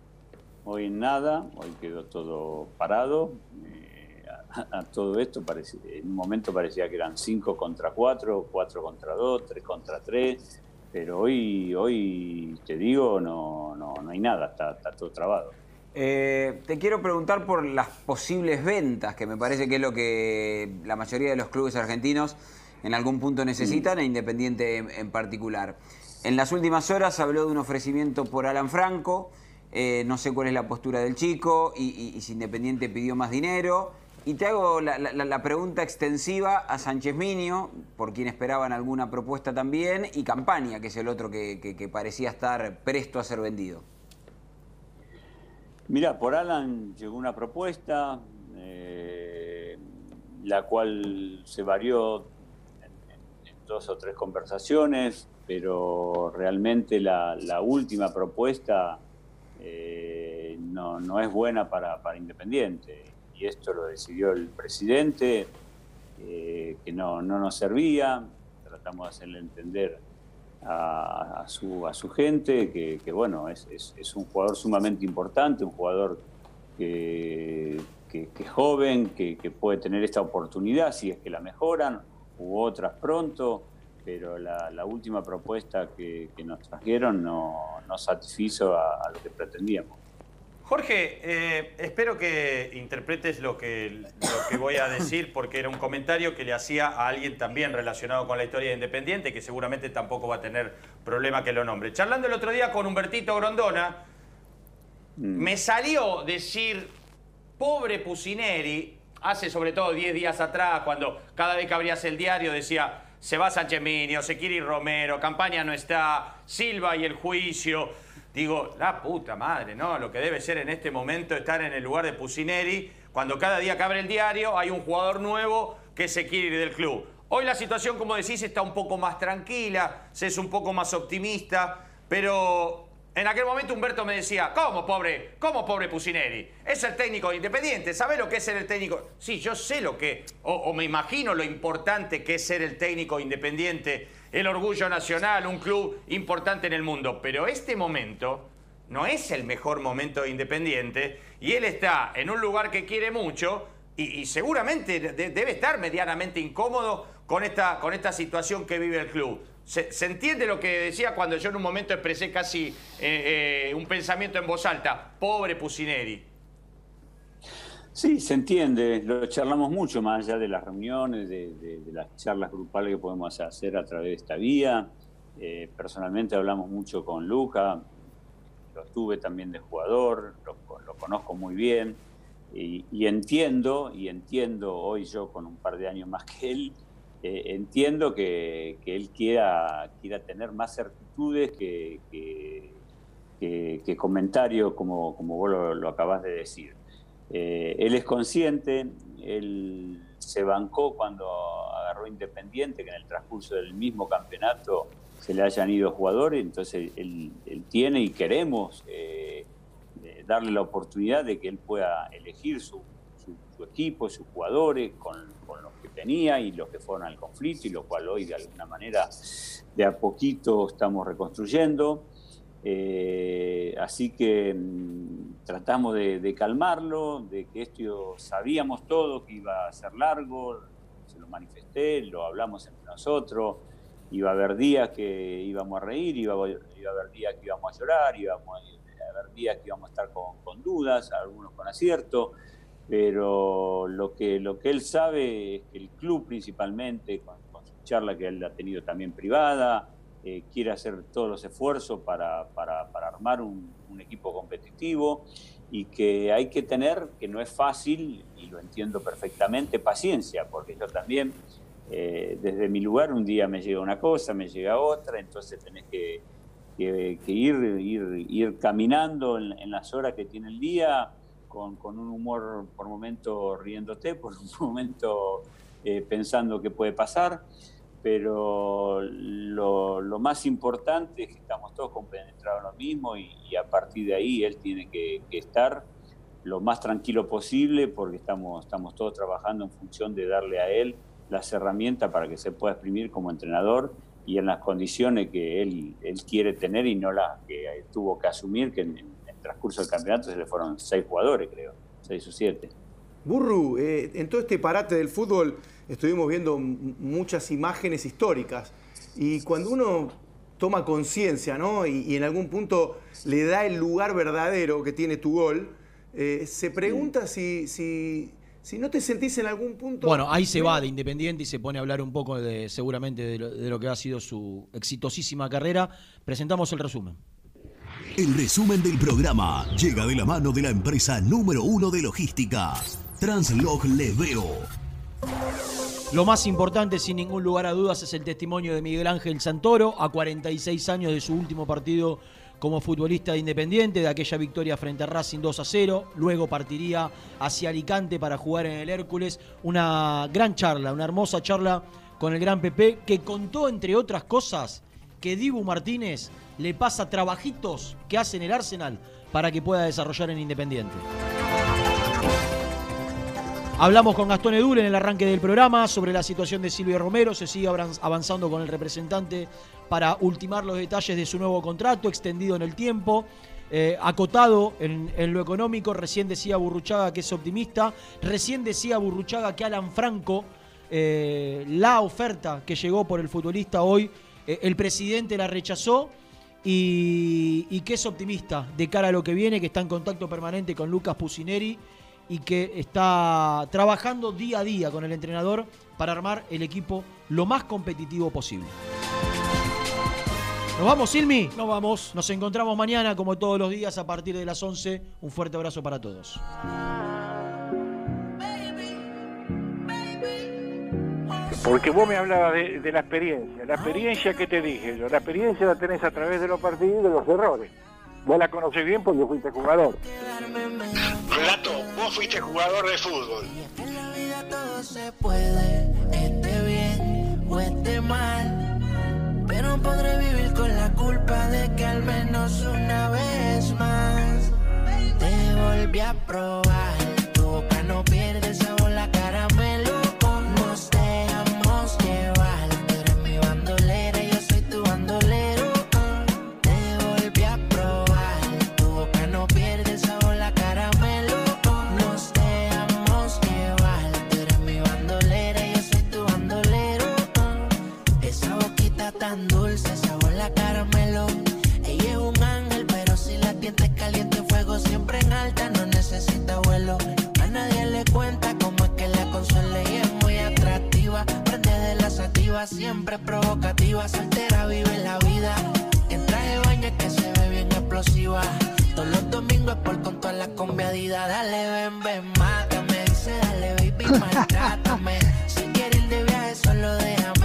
Hoy en nada. Hoy quedó todo parado. Eh, a, todo esto en un momento parecía que eran 5 contra 4, 4 contra 2, 3 contra 3. Pero hoy, hoy te digo, no, no, no hay nada, está, está todo trabado. Eh, te quiero preguntar por las posibles ventas, que me parece que es lo que la mayoría de los clubes argentinos en algún punto necesitan, e Independiente en, particular. En las últimas horas habló de un ofrecimiento por Alan Franco, eh, no sé cuál es la postura del chico y, si Independiente pidió más dinero. Y te hago la, pregunta extensiva a Sánchez Minio, por quien esperaban alguna propuesta también, y Campaña, que es el otro que parecía estar presto a ser vendido. Mira, por Alan llegó una propuesta, eh, la cual se varió en, dos o tres conversaciones, pero realmente la, última propuesta eh, no, es buena para, Independiente. Y esto lo decidió el presidente, eh, que no, no nos servía, tratamos de hacerle entender a, su, a su gente, que, bueno, es, es, un jugador sumamente importante, un jugador que, que, es joven, que, puede tener esta oportunidad si es que la mejoran, u otras pronto, pero la, la última propuesta que, nos trajeron no, no satisfizo a lo que pretendíamos. Jorge, eh, espero que interpretes lo que, lo que voy a decir porque era un comentario que le hacía a alguien también relacionado con la historia de Independiente que seguramente tampoco va a tener problema que lo nombre. Charlando el otro día con Humbertito Grondona, mm. me salió decir, pobre Pusineri, hace sobre todo 10 días atrás, cuando cada vez que abrías el diario decía, se va Sánchez Minio, se quiere ir Romero, Campaña no está, Silva y el juicio digo, la puta madre, ¿no? Lo que debe ser en este momento estar en el lugar de Pusineri, cuando cada día que abre el diario hay un jugador nuevo que se quiere ir del club. Hoy la situación, como decís, está un poco más tranquila, se es un poco más optimista, pero en aquel momento Humberto me decía, ¿cómo pobre? ¿Cómo pobre Pusineri? Es el técnico independiente, ¿sabe lo que es ser el técnico? Sí, yo sé lo que, o, o me imagino lo importante que es ser el técnico independiente el orgullo nacional, un club importante en el mundo. Pero este momento no es el mejor momento de Independiente y él está en un lugar que quiere mucho y, seguramente debe estar medianamente incómodo con esta, con esta situación que vive el club. ¿Se, entiende lo que decía cuando yo en un momento expresé casi eh, eh, un pensamiento en voz alta? Pobre Pusineri. Sí, se entiende, lo charlamos mucho más allá de las reuniones, de, las charlas grupales que podemos hacer a través de esta vía. Eh, personalmente hablamos mucho con Luca, lo tuve también de jugador, lo, conozco muy bien y, entiendo, y entiendo hoy yo con un par de años más que él, eh, entiendo que, él quiera, quiera tener más certitudes que, comentarios como, como vos lo, acabás de decir. Eh, él es consciente, él se bancó cuando agarró Independiente, que en el transcurso del mismo campeonato se le hayan ido jugadores, entonces él, tiene y queremos eh, darle la oportunidad de que él pueda elegir su, equipo, sus jugadores, con, los tenía y los que fueron al conflicto, y lo cual hoy de alguna manera de a poquito estamos reconstruyendo. Eh, así que mm, tratamos de, calmarlo, de que esto sabíamos todo que iba a ser largo, manifesté, lo hablamos entre nosotros. Iba a haber días que íbamos a reír, iba iba a haber días que íbamos a llorar, íbamos a haber días que íbamos a estar con, con dudas, algunos con acierto, pero lo que, lo que él sabe es que el club principalmente, con, su charla que él ha tenido también privada, eh, quiere hacer todos los esfuerzos para, para, para armar un, equipo competitivo y que hay que tener, que no es fácil, y lo entiendo perfectamente, paciencia, porque yo también, eh, desde mi lugar, un día me llega una cosa, me llega otra, entonces tenés que ir, ir, ir caminando en, en, las horas que tiene el día, con, con un humor por momento riéndote, por un momento eh, pensando qué puede pasar pero lo, lo, más importante es que estamos todos compenetrados en lo mismo y, y a partir de ahí él tiene que, que, estar lo más tranquilo posible porque estamos, estamos todos trabajando en función de darle a él las herramientas para que se pueda exprimir como entrenador y en las condiciones que él, él quiere tener y no las que tuvo que asumir, que en, transcurso del campeonato se le fueron seis jugadores, creo, seis o siete. Burru, eh, en todo este parate del fútbol estuvimos viendo muchas imágenes históricas y cuando uno toma conciencia ¿no? y, y, en algún punto le da el lugar verdadero que tiene tu gol, eh, se pregunta si, si, si, no te sentís en algún punto... Bueno, ahí se va de Independiente y se pone a hablar un poco de seguramente de lo, de lo que ha sido su exitosísima carrera. Presentamos el resumen. El resumen del programa llega de la mano de la empresa número uno de logística, Translog Leveo. Lo más importante, sin ningún lugar a dudas, es el testimonio de Miguel Ángel Santoro, a 46 años de su último partido como futbolista de Independiente, de aquella victoria frente a Racing 2 a 0. Luego partiría hacia Alicante para jugar en el Hércules. Una gran charla, una hermosa charla con el gran PP, que contó, entre otras cosas, que Dibu Martínez le pasa trabajitos que hace en el Arsenal para que pueda desarrollar en Independiente. Hablamos con Gastón Edul en el arranque del programa sobre la situación de Silvio Romero. Se sigue avanzando con el representante para ultimar los detalles de su nuevo contrato, extendido en el tiempo. Eh, acotado en, lo económico, recién decía Burruchaga que es optimista, recién decía Burruchaga que Alan Franco, eh, la oferta que llegó por el futbolista hoy, eh, el presidente la rechazó y, y, que es optimista de cara a lo que viene, que está en contacto permanente con Lucas Pusineri y que está trabajando día a día con el entrenador para armar el equipo lo más competitivo posible. ¿Nos vamos, Silmi? Nos vamos. Nos encontramos mañana, como todos los días, a partir de las 11. Un fuerte abrazo para todos. Porque vos me hablabas de, de la experiencia. La experiencia que te dije yo, la experiencia la tenés a través de los partidos y de los errores. Vos la conocés bien porque fuiste jugador. Relato, vos fuiste jugador de fútbol. En la vida todo se puede, esté bien o esté mal. Pero podré vivir con la culpa de que al menos una vez más te volví a probar. La sativa, siempre provocativa, soltera, vive la vida. En traje baño es que se ve bien explosiva. Todos los domingos es por con todas las combiadidas. Dale, ven, ven, mátame. Dice, dale, baby, maltrátame. Si quieres ir de viaje, solo déjame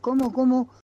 ¿Cómo cómo